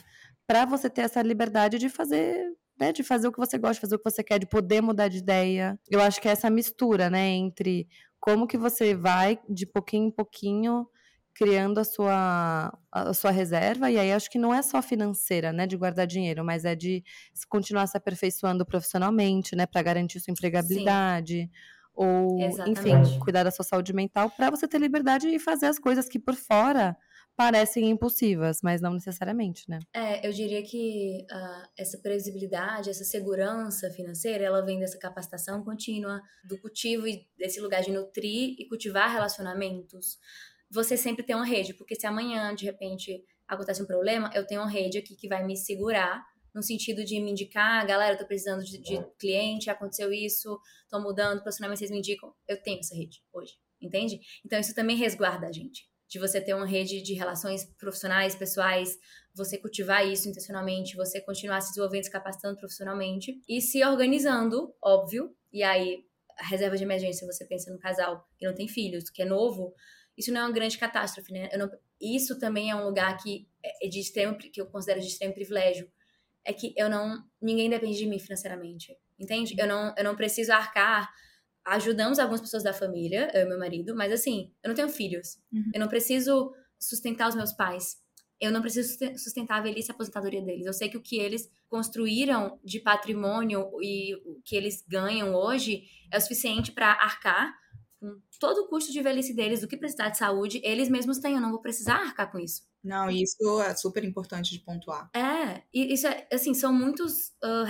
para você ter essa liberdade de fazer, né, de fazer o que você gosta, de fazer o que você quer, de poder mudar de ideia. Eu acho que é essa mistura, né, entre como que você vai de pouquinho em pouquinho criando a sua, a sua reserva, e aí acho que não é só financeira, né, de guardar dinheiro, mas é de continuar se aperfeiçoando profissionalmente, né, para garantir sua empregabilidade. Sim. Ou, Exatamente. enfim, cuidar da sua saúde mental para você ter liberdade e fazer as coisas que por fora parecem impulsivas, mas não necessariamente, né? É, eu diria que uh, essa previsibilidade, essa segurança financeira, ela vem dessa capacitação contínua, do cultivo e desse lugar de nutrir e cultivar relacionamentos você sempre tem uma rede, porque se amanhã, de repente, acontece um problema, eu tenho uma rede aqui que vai me segurar, no sentido de me indicar, galera, eu tô precisando de, de cliente, aconteceu isso, tô mudando, profissionalmente vocês me indicam, eu tenho essa rede hoje, entende? Então isso também resguarda a gente, de você ter uma rede de relações profissionais, pessoais, você cultivar isso intencionalmente, você continuar se desenvolvendo, se capacitando profissionalmente e se organizando, óbvio, e aí a reserva de emergência, você pensa no casal que não tem filhos, que é novo, isso não é uma grande catástrofe, né? Não, isso também é um lugar que é de extremo, que eu considero de extremo privilégio. É que eu não. Ninguém depende de mim financeiramente. Entende? Eu não, eu não preciso arcar. Ajudamos algumas pessoas da família, eu e meu marido, mas assim, eu não tenho filhos. Uhum. Eu não preciso sustentar os meus pais. Eu não preciso sustentar a velhice e a aposentadoria deles. Eu sei que o que eles construíram de patrimônio e o que eles ganham hoje é o suficiente para arcar com todo o custo de velhice deles, do que precisar de saúde, eles mesmos têm. Eu não vou precisar arcar com isso. Não, isso é super importante de pontuar. É, e isso é, assim, são muitos. Uh,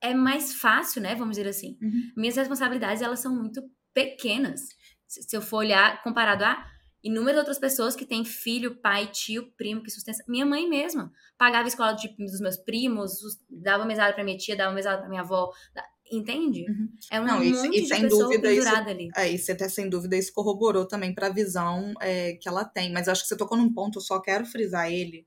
é mais fácil, né? Vamos dizer assim. Uhum. Minhas responsabilidades, elas são muito pequenas. Se eu for olhar comparado a inúmeras outras pessoas que têm filho, pai, tio, primo que sustenta. Minha mãe mesma pagava a escola de, dos meus primos, dava mesada para minha tia, dava mesada para minha avó. Entende? Uhum. É um Não, monte e, e de sem dúvida isso, ali. É, e você até sem dúvida isso corroborou também para a visão é, que ela tem. Mas acho que você tocou num ponto, eu só quero frisar ele,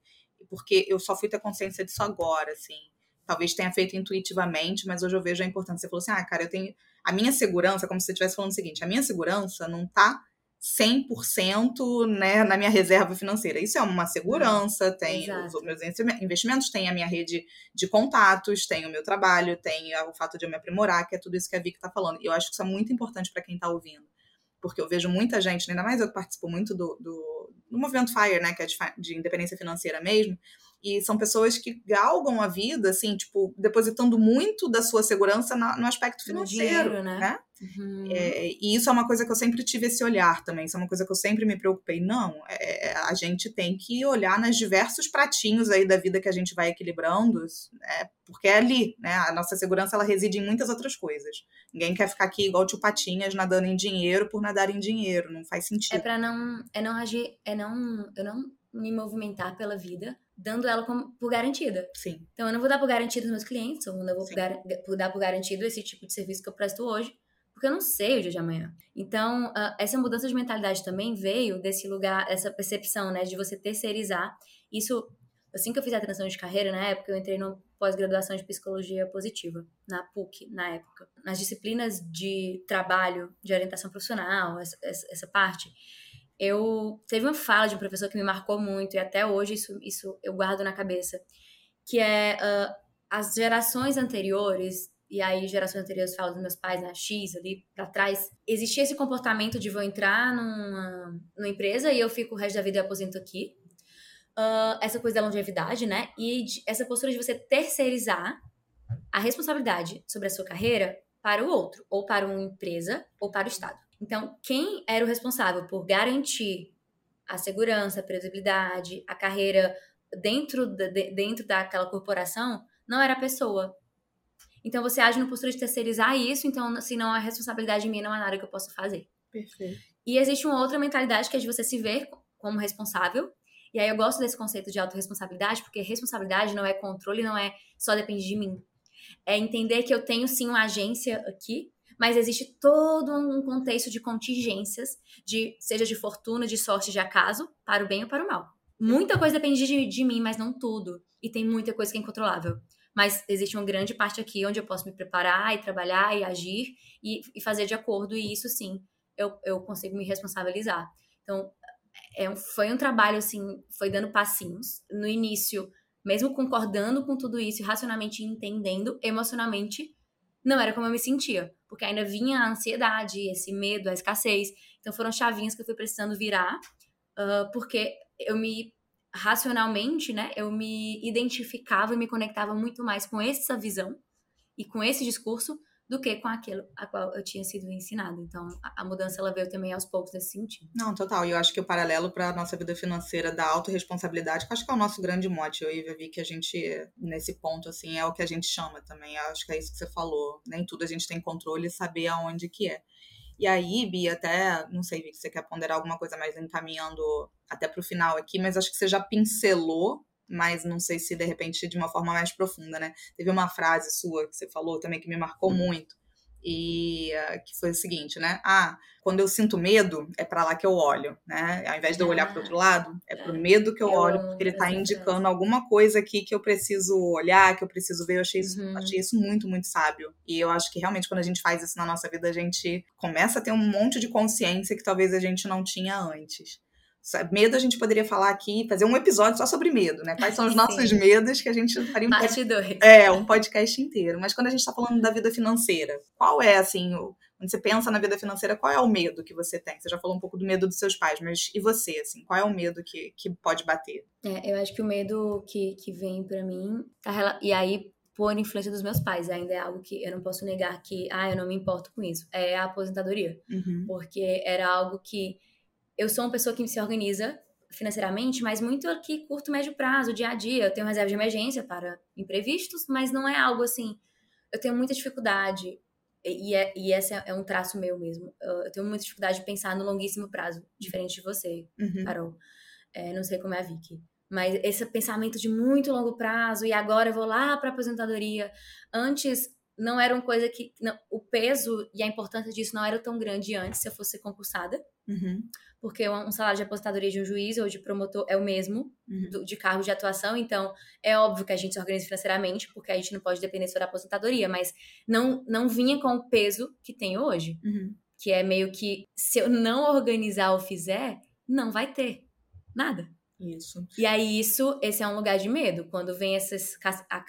porque eu só fui ter consciência disso agora, assim. Talvez tenha feito intuitivamente, mas hoje eu vejo a importância. Você falou assim, ah, cara, eu tenho. A minha segurança, como se você estivesse falando o seguinte, a minha segurança não tá 100% né, na minha reserva financeira. Isso é uma segurança, tem Exato. os meus investimentos, tem a minha rede de contatos, tem o meu trabalho, tem o fato de eu me aprimorar, que é tudo isso que a Vicky está falando. E eu acho que isso é muito importante para quem está ouvindo. Porque eu vejo muita gente, ainda mais eu que participo muito do, do, do movimento FIRE, né, que é de, de independência financeira mesmo, e são pessoas que galgam a vida, assim, tipo, depositando muito da sua segurança na, no aspecto financeiro, dinheiro, né? né? Uhum. É, e isso é uma coisa que eu sempre tive esse olhar também, isso é uma coisa que eu sempre me preocupei. Não, é, a gente tem que olhar nos diversos pratinhos aí da vida que a gente vai equilibrando, é, porque é ali, né? A nossa segurança, ela reside em muitas outras coisas. Ninguém quer ficar aqui igual tio Patinhas nadando em dinheiro por nadar em dinheiro, não faz sentido. É para não, é não agir, é não, eu não me movimentar pela vida dando ela como, por garantida. Sim. Então, eu não vou dar por garantido os meus clientes, ou não vou por, dar por garantido esse tipo de serviço que eu presto hoje, porque eu não sei o dia de amanhã. Então, uh, essa mudança de mentalidade também veio desse lugar, essa percepção, né, de você terceirizar. Isso, assim que eu fiz a transição de carreira, na época, eu entrei no pós-graduação de psicologia positiva, na PUC, na época. Nas disciplinas de trabalho, de orientação profissional, essa, essa parte, eu teve uma fala de um professor que me marcou muito e até hoje isso, isso eu guardo na cabeça, que é uh, as gerações anteriores e aí gerações anteriores falam dos meus pais na né, X ali para trás, existia esse comportamento de vou entrar numa, numa empresa e eu fico o resto da vida e aposento aqui. Uh, essa coisa da longevidade, né? E de, essa postura de você terceirizar a responsabilidade sobre a sua carreira para o outro, ou para uma empresa, ou para o Estado. Então, quem era o responsável por garantir a segurança, a previsibilidade, a carreira dentro, da, de, dentro daquela corporação, não era a pessoa. Então, você age no postura de terceirizar isso, então, se não é responsabilidade minha, não é nada que eu possa fazer. Perfeito. E existe uma outra mentalidade que é de você se ver como responsável. E aí eu gosto desse conceito de autorresponsabilidade, porque responsabilidade não é controle, não é só depende de mim. É entender que eu tenho sim uma agência aqui, mas existe todo um contexto de contingências, de seja de fortuna, de sorte, de acaso, para o bem ou para o mal. Muita coisa depende de, de mim, mas não tudo. E tem muita coisa que é incontrolável. Mas existe uma grande parte aqui onde eu posso me preparar e trabalhar e agir e, e fazer de acordo, e isso sim eu, eu consigo me responsabilizar. Então, é, foi um trabalho assim, foi dando passinhos. No início, mesmo concordando com tudo isso, racionalmente entendendo, emocionalmente, não era como eu me sentia, porque ainda vinha a ansiedade, esse medo, a escassez. Então foram chavinhas que eu fui precisando virar, uh, porque eu me racionalmente, né, eu me identificava e me conectava muito mais com essa visão e com esse discurso do que com aquilo a qual eu tinha sido ensinado. Então, a, mudança ela veio também aos poucos nesse sentido. Não, total. E eu acho que o paralelo para a nossa vida financeira da autorresponsabilidade, que acho que é o nosso grande mote, eu e a vi que a gente, nesse ponto, assim, é o que a gente chama também. Eu acho que é isso que você falou. Nem tudo a gente tem controle e saber aonde que é. E aí, Bia, até, não sei, Vi, que você quer ponderar alguma coisa mais encaminhando até para o final aqui, mas acho que você já pincelou mas não sei se de repente de uma forma mais profunda, né? Teve uma frase sua que você falou também que me marcou muito. E uh, que foi o seguinte, né? Ah, quando eu sinto medo, é para lá que eu olho, né? Ao invés de eu olhar para outro lado, é pro medo que eu, eu olho, porque ele está indicando alguma coisa aqui que eu preciso olhar, que eu preciso ver. Eu achei isso, uhum. achei isso muito, muito sábio. E eu acho que realmente quando a gente faz isso na nossa vida, a gente começa a ter um monte de consciência que talvez a gente não tinha antes. Medo a gente poderia falar aqui, fazer um episódio só sobre medo, né? Quais são os nossos Sim. medos que a gente faria um Parte dois. É, um podcast inteiro. Mas quando a gente está falando da vida financeira, qual é, assim, o... quando você pensa na vida financeira, qual é o medo que você tem? Você já falou um pouco do medo dos seus pais, mas e você, assim, qual é o medo que, que pode bater? É, eu acho que o medo que, que vem para mim, tá, e aí por influência dos meus pais, ainda é algo que eu não posso negar que, ah, eu não me importo com isso, é a aposentadoria. Uhum. Porque era algo que eu sou uma pessoa que se organiza financeiramente, mas muito aqui curto, médio prazo, dia a dia. Eu tenho reserva de emergência para imprevistos, mas não é algo assim. Eu tenho muita dificuldade, e, é, e esse é um traço meu mesmo. Eu tenho muita dificuldade de pensar no longuíssimo prazo, diferente de você, uhum. Carol. É, não sei como é a Vicky. Mas esse pensamento de muito longo prazo, e agora eu vou lá para aposentadoria. Antes, não era uma coisa que. Não, o peso e a importância disso não era tão grande antes, se eu fosse concursada. Uhum porque um salário de aposentadoria de um juiz ou de promotor é o mesmo uhum. do, de cargo de atuação, então é óbvio que a gente se organiza financeiramente, porque a gente não pode depender só da aposentadoria, mas não, não vinha com o peso que tem hoje, uhum. que é meio que se eu não organizar ou fizer, não vai ter nada. Isso. E aí isso, esse é um lugar de medo, quando vem essas a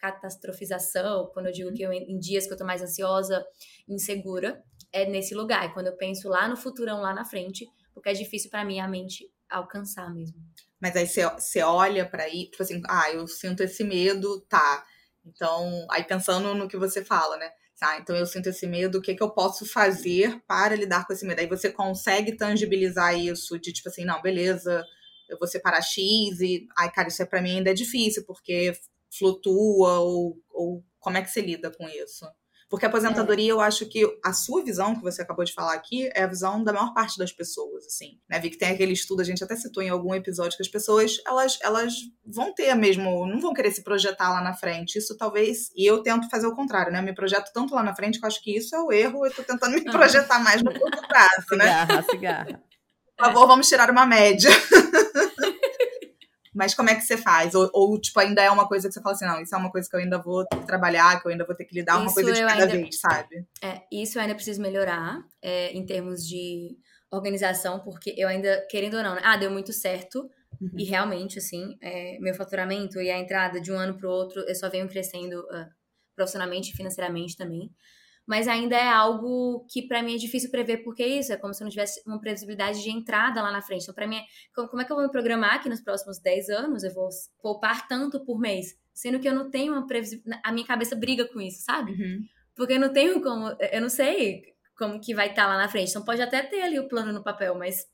catastrofização, quando eu digo uhum. que eu, em dias que eu tô mais ansiosa, insegura, é nesse lugar. Quando eu penso lá no futurão, lá na frente, porque é difícil para mim a mente alcançar mesmo. Mas aí você olha para aí, tipo assim, ah, eu sinto esse medo, tá. Então, aí pensando no que você fala, né? Tá, então eu sinto esse medo, o que, que eu posso fazer para lidar com esse medo? Aí você consegue tangibilizar isso de tipo assim, não, beleza, eu vou separar X e, ai, cara, isso é para mim ainda é difícil, porque flutua, ou, ou como é que você lida com isso? Porque a aposentadoria, é. eu acho que a sua visão, que você acabou de falar aqui, é a visão da maior parte das pessoas, assim. Né? Vi que tem aquele estudo, a gente até citou em algum episódio, que as pessoas, elas, elas vão ter mesmo, não vão querer se projetar lá na frente. Isso talvez, e eu tento fazer o contrário, né? Eu me projeto tanto lá na frente que eu acho que isso é o erro, eu tô tentando me projetar mais no curto prazo, né? Cigarra, cigarra. Por favor, vamos tirar uma média. Mas como é que você faz? Ou, ou, tipo, ainda é uma coisa que você fala assim, não, isso é uma coisa que eu ainda vou trabalhar, que eu ainda vou ter que lidar, uma isso coisa de cada ainda, vez, sabe? É, isso eu ainda preciso melhorar é, em termos de organização, porque eu ainda, querendo ou não, né? ah, deu muito certo, uhum. e realmente, assim, é, meu faturamento e a entrada de um ano para o outro, eu só venho crescendo uh, profissionalmente e financeiramente também mas ainda é algo que para mim é difícil prever, porque isso é como se eu não tivesse uma previsibilidade de entrada lá na frente. Então, para mim, é, como é que eu vou me programar que nos próximos 10 anos eu vou poupar tanto por mês? Sendo que eu não tenho uma previsibilidade. A minha cabeça briga com isso, sabe? Uhum. Porque eu não tenho como. Eu não sei como que vai estar tá lá na frente. Então, pode até ter ali o plano no papel, mas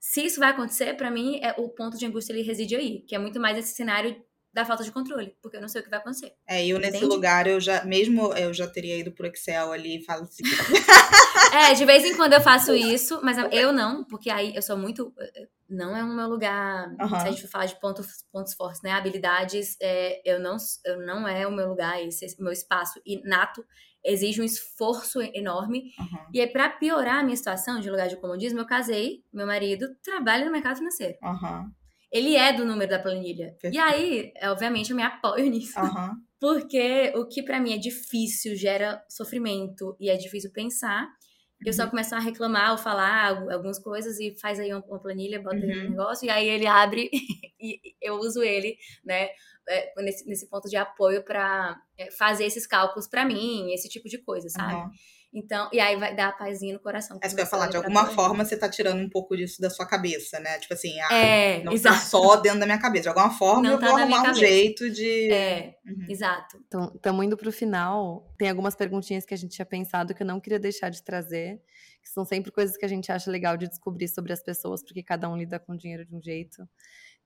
se isso vai acontecer, para mim, é o ponto de angústia ele reside aí, que é muito mais esse cenário da falta de controle, porque eu não sei o que vai acontecer. É, eu nesse lugar, eu já, mesmo eu já teria ido pro Excel ali e falo assim. é, de vez em quando eu faço isso, mas eu não, porque aí eu sou muito. Não é o meu lugar. Uhum. Se a gente for falar de pontos, pontos fortes, né? Habilidades, é, eu, não, eu não é o meu lugar, esse, meu espaço inato exige um esforço enorme. Uhum. E aí, para piorar a minha situação de lugar de comodismo, eu casei, meu marido trabalha no mercado financeiro. Uhum ele é do número da planilha. Perfeito. E aí, é, obviamente, eu me apoio nisso. Uhum. Porque o que para mim é difícil gera sofrimento e é difícil pensar. Eu só uhum. começo a reclamar ou falar algumas coisas e faz aí uma planilha, bota uhum. aí um negócio, e aí ele abre e eu uso ele, né? É, nesse, nesse ponto de apoio para é, fazer esses cálculos para mim, esse tipo de coisa, sabe? Uhum. Então, e aí vai dar a pazinha no coração. É isso que eu ia falar, de alguma forma você tá tirando um pouco disso da sua cabeça, né? Tipo assim, ah, é, não tá exato. tá só dentro da minha cabeça. De alguma forma não eu tá vou arrumar um jeito de. É, uhum. exato. Então, estamos indo pro final. Tem algumas perguntinhas que a gente tinha pensado que eu não queria deixar de trazer, que são sempre coisas que a gente acha legal de descobrir sobre as pessoas, porque cada um lida com dinheiro de um jeito.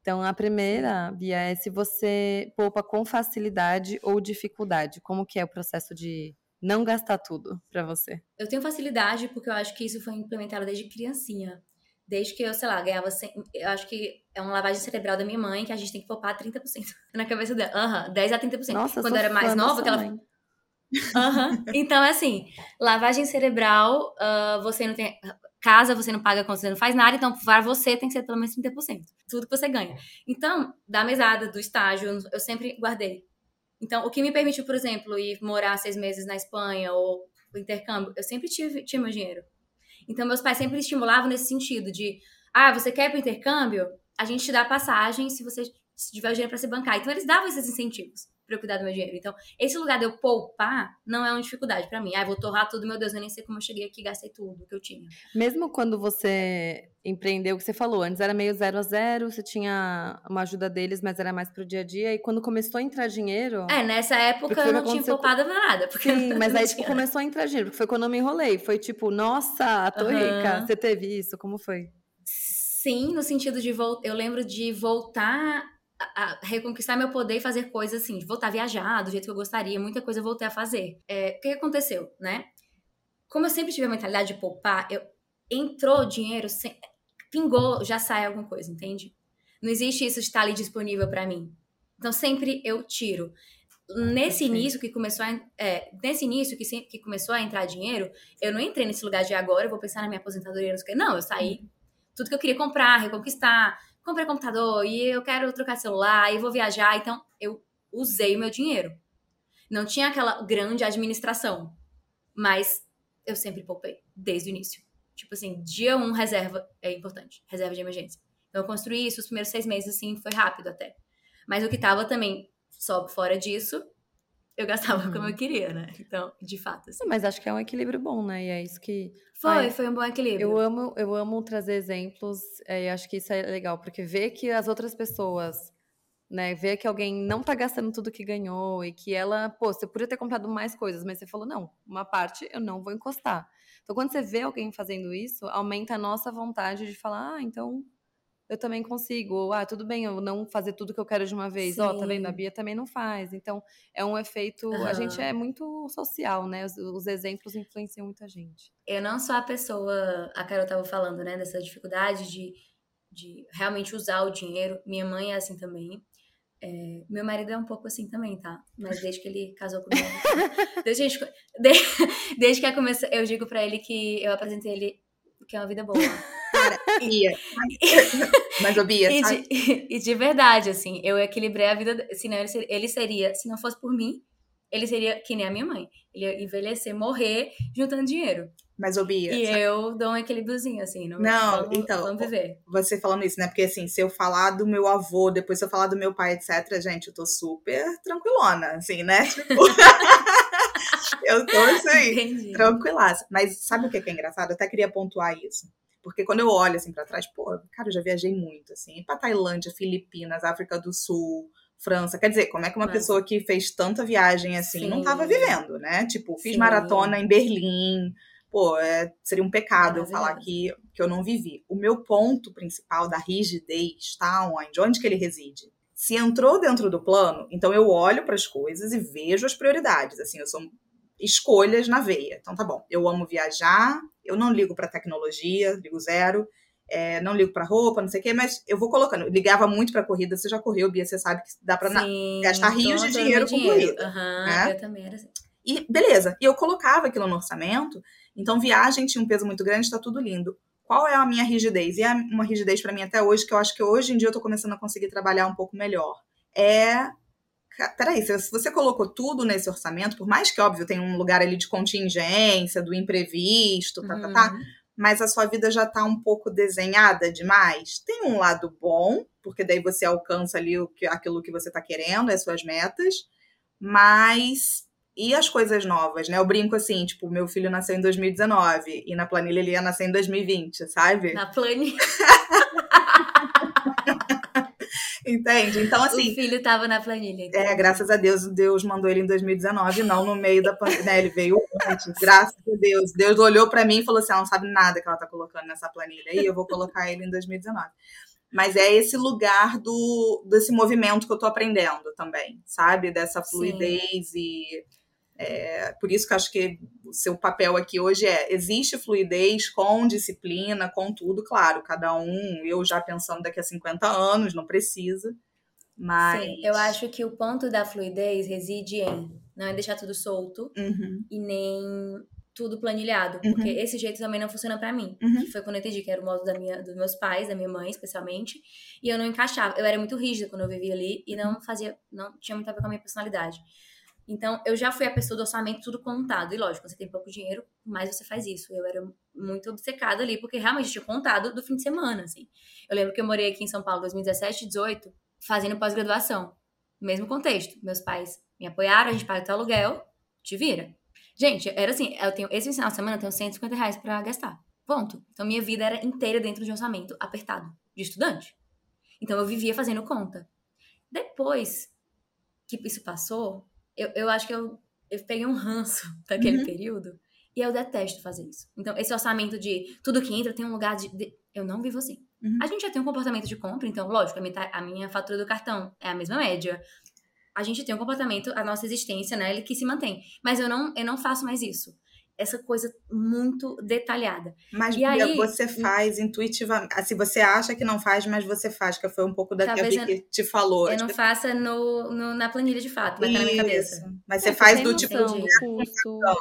Então, a primeira, Bia, é se você poupa com facilidade ou dificuldade. Como que é o processo de não gastar tudo para você? Eu tenho facilidade porque eu acho que isso foi implementado desde criancinha. Desde que eu, sei lá, ganhava. 100, eu acho que é uma lavagem cerebral da minha mãe que a gente tem que poupar 30% na cabeça dela. Aham, uhum, 10 a 30%. Nossa, Quando eu era mais nova, que ela. Uhum. Então, é assim, lavagem cerebral, uh, você não tem. Casa você não paga quando você não faz nada, então para você tem que ser pelo menos 30%. Tudo que você ganha. Então, da mesada, do estágio, eu sempre guardei então, o que me permitiu, por exemplo, ir morar seis meses na Espanha ou o intercâmbio, eu sempre tive, tinha meu dinheiro. Então, meus pais sempre estimulavam nesse sentido de, ah, você quer ir para o intercâmbio? A gente te dá passagem se você tiver o dinheiro para se bancar. Então, eles davam esses incentivos para eu cuidar do meu dinheiro. Então, esse lugar de eu poupar não é uma dificuldade para mim. Ah, vou torrar tudo, meu Deus, eu nem sei como eu cheguei aqui e gastei tudo que eu tinha. Mesmo quando você empreendeu, o que você falou, antes era meio zero a zero, você tinha uma ajuda deles, mas era mais pro dia a dia. E quando começou a entrar dinheiro. É, nessa época eu não tinha poupado nada. Porque Sim, mas aí tipo, começou a entrar dinheiro, porque foi quando eu me enrolei. Foi tipo, nossa, tô uhum. rica. Você teve isso? Como foi? Sim, no sentido de voltar. Eu lembro de voltar a, reconquistar meu poder e fazer coisas assim, voltar a viajar do jeito que eu gostaria, muita coisa eu voltei a fazer. É, o que aconteceu, né? Como eu sempre tive a mentalidade de poupar, eu, entrou dinheiro, sem, pingou, já sai alguma coisa, entende? Não existe isso de estar ali disponível para mim. Então sempre eu tiro. Nesse início que começou a, é, nesse início que, sempre, que começou a entrar dinheiro, eu não entrei nesse lugar de agora, eu vou pensar na minha aposentadoria, não sei o que. Não, eu saí uhum. tudo que eu queria comprar, reconquistar, comprei computador e eu quero trocar celular e vou viajar. Então, eu usei o meu dinheiro. Não tinha aquela grande administração, mas eu sempre poupei, desde o início. Tipo assim, dia um, reserva é importante, reserva de emergência. Então, eu construí isso os primeiros seis meses, assim, foi rápido até. Mas o que tava também só fora disso, eu gastava uhum. como eu queria, né? Então, de fato. Assim. Mas acho que é um equilíbrio bom, né? E é isso que. Foi, Ai, foi um bom equilíbrio. Eu amo, eu amo trazer exemplos, é, e acho que isso é legal, porque ver que as outras pessoas. Né, ver que alguém não tá gastando tudo que ganhou e que ela, pô, você podia ter comprado mais coisas, mas você falou, não, uma parte eu não vou encostar. Então, quando você vê alguém fazendo isso, aumenta a nossa vontade de falar, ah, então eu também consigo. Ah, tudo bem eu não fazer tudo que eu quero de uma vez. Ó, oh, tá vendo? A Bia também não faz. Então, é um efeito. Uhum. A gente é muito social, né? Os, os, exemplos influenciam muita gente. Eu não sou a pessoa. A Carol tava falando, né? Dessa dificuldade de, de realmente usar o dinheiro. Minha mãe é assim também. É, meu marido é um pouco assim também, tá? Mas desde que ele casou comigo. desde, desde, desde que comecei, eu digo para ele que eu apresentei ele que é uma vida boa. Cara, Bia. Mas, ô Bia, e de, e de verdade, assim, eu equilibrei a vida. Senão ele seria, ele seria, se não fosse por mim, ele seria que nem a minha mãe. Ele ia envelhecer, morrer, juntando dinheiro. Mas, ô Bia. E sabe? eu dou um equilíbriozinho, assim. Não, não vamos, então. Vamos viver. Você falando isso, né? Porque, assim, se eu falar do meu avô, depois se eu falar do meu pai, etc., gente, eu tô super tranquilona, assim, né? Tipo. eu tô, assim, tranquilaça. Mas sabe o que é engraçado? Eu até queria pontuar isso. Porque quando eu olho, assim, pra trás, pô, cara, eu já viajei muito, assim. Pra Tailândia, Filipinas, África do Sul. França. Quer dizer, como é que uma Mas... pessoa que fez tanta viagem assim Sim. não estava vivendo, né? Tipo, fiz Sim. maratona em Berlim. Pô, é, seria um pecado eu falar que, que eu não vivi. O meu ponto principal da rigidez está onde? Onde que ele reside? Se entrou dentro do plano, então eu olho para as coisas e vejo as prioridades. Assim, eu sou escolhas na veia. Então tá bom. Eu amo viajar, eu não ligo para tecnologia, ligo zero é, não ligo para roupa, não sei o quê, mas eu vou colocando. Eu ligava muito para corrida, você já correu, Bia, você sabe que dá para gastar rios de dinheiro com dinheiro. corrida. Uhum, né? Eu também era assim. E beleza, e eu colocava aquilo no orçamento, então viagem tinha um peso muito grande, está tudo lindo. Qual é a minha rigidez? E é uma rigidez para mim até hoje, que eu acho que hoje em dia eu tô começando a conseguir trabalhar um pouco melhor. É peraí, se você colocou tudo nesse orçamento, por mais que, óbvio, tem um lugar ali de contingência, do imprevisto, tá, tá, tá, uhum mas a sua vida já está um pouco desenhada demais. Tem um lado bom, porque daí você alcança ali o que, aquilo que você está querendo, as suas metas, mas e as coisas novas, né? Eu brinco assim, tipo, meu filho nasceu em 2019 e na planilha ele ia nascer em 2020, sabe? Na planilha. Entende? Então, assim. O filho estava na planilha. Então. É, graças a Deus, Deus mandou ele em 2019, não no meio da pandemia. Né? Ele veio antes, graças a Deus. Deus olhou para mim e falou assim: ela não sabe nada que ela tá colocando nessa planilha. E eu vou colocar ele em 2019. Mas é esse lugar do desse movimento que eu tô aprendendo também, sabe? Dessa fluidez Sim. e é, por isso que eu acho que o seu papel aqui hoje é: existe fluidez com disciplina, com tudo, claro, cada um, eu já pensando daqui a 50 anos, não precisa. Mas. Sim, eu acho que o ponto da fluidez reside em não é deixar tudo solto uhum. e nem tudo planilhado, uhum. porque esse jeito também não funciona para mim. Uhum. Foi quando eu entendi que era o modo da minha, dos meus pais, da minha mãe, especialmente, e eu não encaixava. Eu era muito rígida quando eu vivia ali e não fazia, não tinha muito a ver com a minha personalidade. Então, eu já fui a pessoa do orçamento tudo contado. E lógico, você tem pouco dinheiro, mais você faz isso. Eu era muito obcecada ali, porque realmente tinha contado do fim de semana, assim. Eu lembro que eu morei aqui em São Paulo em 2017, 18, fazendo pós-graduação. Mesmo contexto. Meus pais me apoiaram, a gente paga o aluguel, te vira. Gente, era assim, eu tenho, esse final de semana eu tenho 150 reais pra gastar. Ponto. Então, minha vida era inteira dentro de um orçamento apertado, de estudante. Então, eu vivia fazendo conta. Depois que isso passou, eu, eu acho que eu, eu peguei um ranço daquele uhum. período e eu detesto fazer isso. Então, esse orçamento de tudo que entra tem um lugar de. de eu não vivo assim. Uhum. A gente já tem um comportamento de compra, então, lógico, a minha, a minha fatura do cartão é a mesma média. A gente tem um comportamento, a nossa existência, né, que se mantém. Mas eu não, eu não faço mais isso essa coisa muito detalhada. Mas e aí, você faz intuitivamente. Assim, você acha que não faz, mas você faz, que foi um pouco da que a que te falou. Eu não faça no, no, na planilha de fato, vai estar na minha cabeça. Mas você é, faz do tipo de.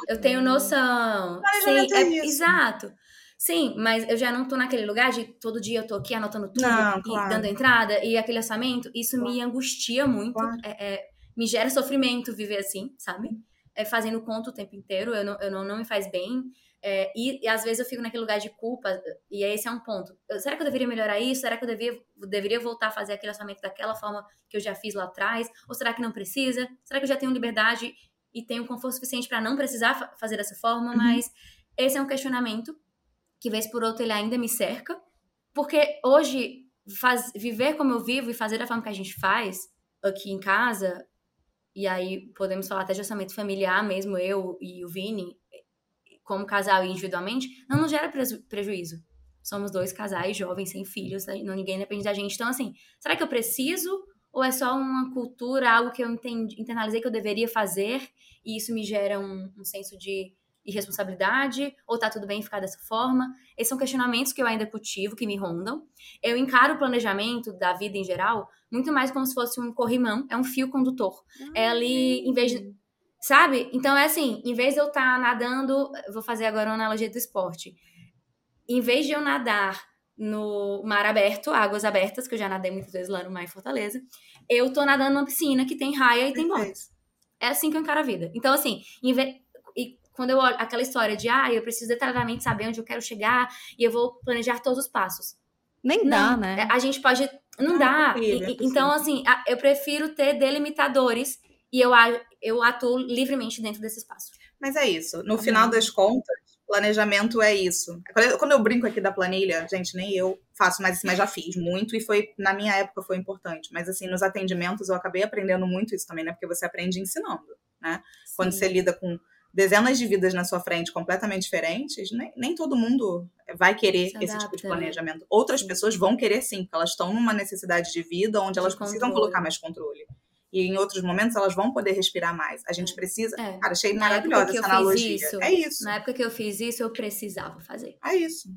Eu tenho noção. Sim, é, é exato. Sim, mas eu já não tô naquele lugar de todo dia eu tô aqui anotando tudo não, e claro. dando entrada e aquele orçamento. Isso claro. me angustia muito. Claro. É, é, me gera sofrimento viver assim, sabe? É, fazendo conta o tempo inteiro, eu não, eu não, não me faz bem. É, e, e, às vezes eu fico naquele lugar de culpa, e esse é um ponto. Eu, será que eu deveria melhorar isso? Será que eu devia, deveria voltar a fazer aquele orçamento daquela forma que eu já fiz lá atrás? Ou será que não precisa? Será que eu já tenho liberdade e tenho conforto suficiente para não precisar fa fazer dessa forma? Uhum. Mas esse é um questionamento que, vez por outra, ele ainda me cerca, porque hoje, faz, viver como eu vivo e fazer da forma que a gente faz aqui em casa e aí podemos falar até de orçamento familiar mesmo, eu e o Vini, como casal e individualmente, não nos gera preju prejuízo. somos dois casais jovens, sem filhos, não ninguém depende da gente. Então, assim, será que eu preciso? Ou é só uma cultura, algo que eu entendi, internalizei que eu deveria fazer e isso me gera um, um senso de irresponsabilidade? Ou tá tudo bem ficar dessa forma? Esses são questionamentos que eu ainda cultivo, que me rondam. Eu encaro o planejamento da vida em geral muito mais como se fosse um corrimão, é um fio condutor. Ah, é ali, em vez de. Sabe? Então é assim, em vez de eu estar tá nadando, vou fazer agora uma analogia do esporte. Em vez de eu nadar no mar aberto, águas abertas, que eu já nadei muitas vezes lá no mar em Fortaleza, eu tô nadando numa piscina que tem raia e tem botas. É assim que eu encaro a vida. Então, assim, vez, e quando eu olho aquela história de, ah, eu preciso detalhadamente saber onde eu quero chegar e eu vou planejar todos os passos. Nem não, dá, né? A gente pode. Não, não dá. É possível, é então, assim, eu prefiro ter delimitadores e eu, eu atuo livremente dentro desse espaço. Mas é isso. No final das contas, planejamento é isso. Quando eu brinco aqui da planilha, gente, nem eu faço mais isso, mas já fiz muito e foi, na minha época, foi importante. Mas, assim, nos atendimentos eu acabei aprendendo muito isso também, né? Porque você aprende ensinando, né? Sim. Quando você lida com dezenas de vidas na sua frente completamente diferentes, nem, nem todo mundo vai querer esse tipo de né? planejamento. Outras sim. pessoas vão querer sim, porque elas estão numa necessidade de vida onde de elas controle. precisam colocar mais controle. E em outros momentos elas vão poder respirar mais. A gente é. precisa. É. Cara, achei na maravilhosa essa analogia. Isso, é isso. Na época que eu fiz isso, eu precisava fazer. É isso.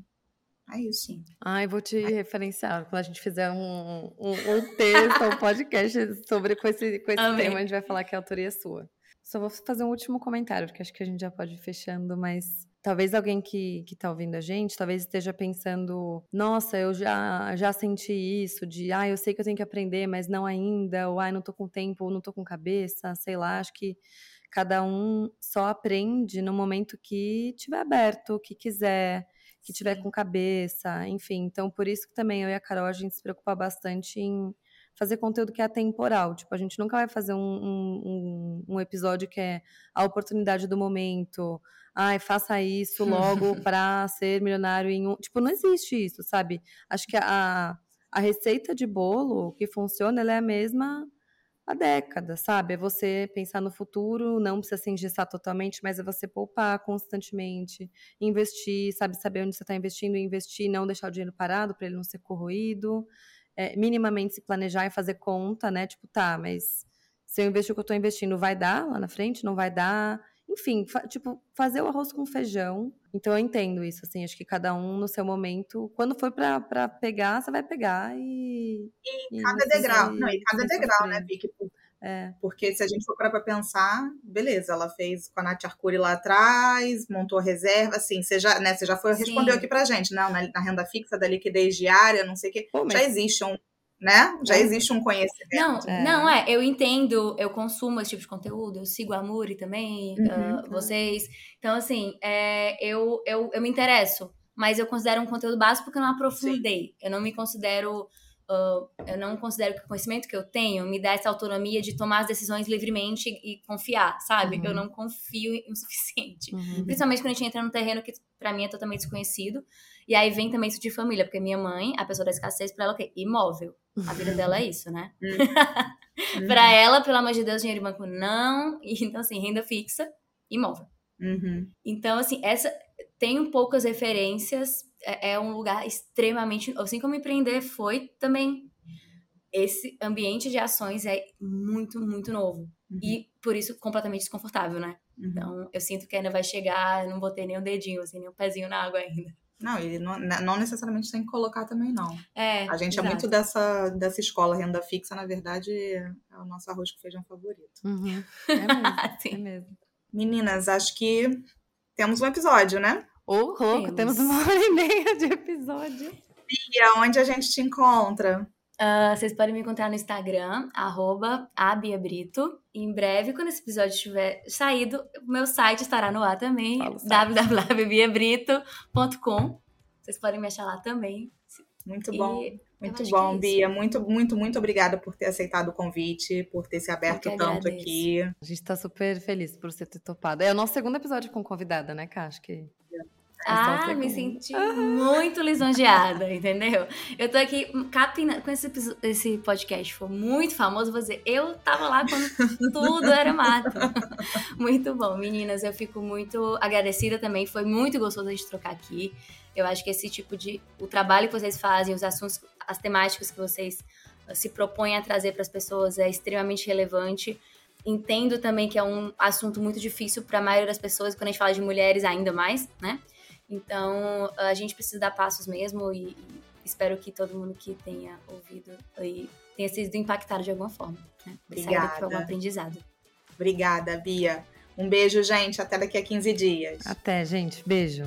É isso. Sim. Ai, vou te referenciar. Quando a gente fizer um, um, um texto, um podcast sobre com esse, com esse tema, a gente vai falar que a autoria é sua. Só vou fazer um último comentário, porque acho que a gente já pode ir fechando, mas talvez alguém que, que tá ouvindo a gente, talvez esteja pensando, nossa, eu já, já senti isso, de, ah, eu sei que eu tenho que aprender, mas não ainda, ou, ah, não tô com tempo, ou não tô com cabeça, sei lá, acho que cada um só aprende no momento que tiver aberto, que quiser, que tiver com cabeça, enfim. Então, por isso que também eu e a Carol, a gente se preocupa bastante em fazer conteúdo que é atemporal. Tipo, a gente nunca vai fazer um, um, um episódio que é a oportunidade do momento. Ai, faça isso logo para ser milionário em um. Tipo, não existe isso, sabe? Acho que a, a receita de bolo que funciona, ela é a mesma há décadas, sabe? É você pensar no futuro, não precisa se engessar totalmente, mas é você poupar constantemente, investir, sabe? Saber onde você está investindo e investir, não deixar o dinheiro parado para ele não ser corroído é, minimamente se planejar e fazer conta, né? Tipo, tá, mas se eu investir o que eu estou investindo, vai dar lá na frente? Não vai dar? Enfim, fa tipo, fazer o arroz com feijão. Então eu entendo isso, assim, acho que cada um no seu momento. Quando for para pegar, você vai pegar e. E, e cada degrau. Não, e cada degrau, né, Vicky? É. Porque se a gente for para pensar, beleza, ela fez com a Nath Arcuri lá atrás, montou a reserva, assim, você já, né, você já foi, respondeu aqui pra gente, não, na, na, renda fixa da liquidez diária, não sei o quê, Pô, mas... já existe um, né? Já existe um conhecimento. Não, é. não é, eu entendo, eu consumo esse tipo de conteúdo, eu sigo a Muri também, uhum, uh, vocês. Então, assim, é, eu, eu, eu me interesso, mas eu considero um conteúdo básico porque eu não aprofundei. Sim. Eu não me considero Uh, eu não considero que o conhecimento que eu tenho me dá essa autonomia de tomar as decisões livremente e confiar, sabe? Uhum. Eu não confio o suficiente. Uhum. Principalmente quando a gente entra num terreno que para mim é totalmente desconhecido. E aí vem também isso de família, porque minha mãe, a pessoa da escassez, pra ela o quê? Imóvel. A vida dela é isso, né? Uhum. pra ela, pelo amor de Deus, dinheiro de banco não. Então, assim, renda fixa, imóvel. Uhum. Então, assim, essa tenho poucas referências é, é um lugar extremamente. Assim como empreender foi também. Esse ambiente de ações é muito, muito novo. Uhum. E por isso completamente desconfortável, né? Uhum. Então eu sinto que ainda vai chegar, não botei nem o dedinho, assim, nem o pezinho na água ainda. Não, ele não, não necessariamente tem que colocar também, não. É, a gente exato. é muito dessa, dessa escola renda fixa, na verdade, é o nosso arroz com feijão favorito. Uhum. É mesmo, é mesmo. Meninas, acho que temos um episódio, né? Ô, oh, louco, temos. temos uma hora e meia de episódio. Bia, onde a gente te encontra? Uh, vocês podem me encontrar no Instagram, arroba abiabrito. Em breve, quando esse episódio estiver saído, o meu site estará no ar também, www.biabrito.com. Vocês podem me achar lá também. Muito bom. E muito bom, é Bia. Muito, muito, muito obrigada por ter aceitado o convite, por ter se aberto tanto aqui. A gente está super feliz por você ter topado. É o nosso segundo episódio com convidada, né, Cá? Acho que ah, me senti muito lisonjeada, entendeu? Eu tô aqui capinando com esse, esse podcast, foi muito famoso, vou dizer, eu tava lá quando tudo era mato. muito bom, meninas, eu fico muito agradecida também, foi muito gostoso a gente trocar aqui. Eu acho que esse tipo de. O trabalho que vocês fazem, os assuntos, as temáticas que vocês uh, se propõem a trazer para as pessoas é extremamente relevante. Entendo também que é um assunto muito difícil para a maioria das pessoas, quando a gente fala de mulheres, ainda mais, né? Então, a gente precisa dar passos mesmo e, e espero que todo mundo que tenha ouvido e tenha sido impactado de alguma forma. Né? Obrigada. Foi um aprendizado. Obrigada, Bia. Um beijo, gente. Até daqui a 15 dias. Até, gente. Beijo.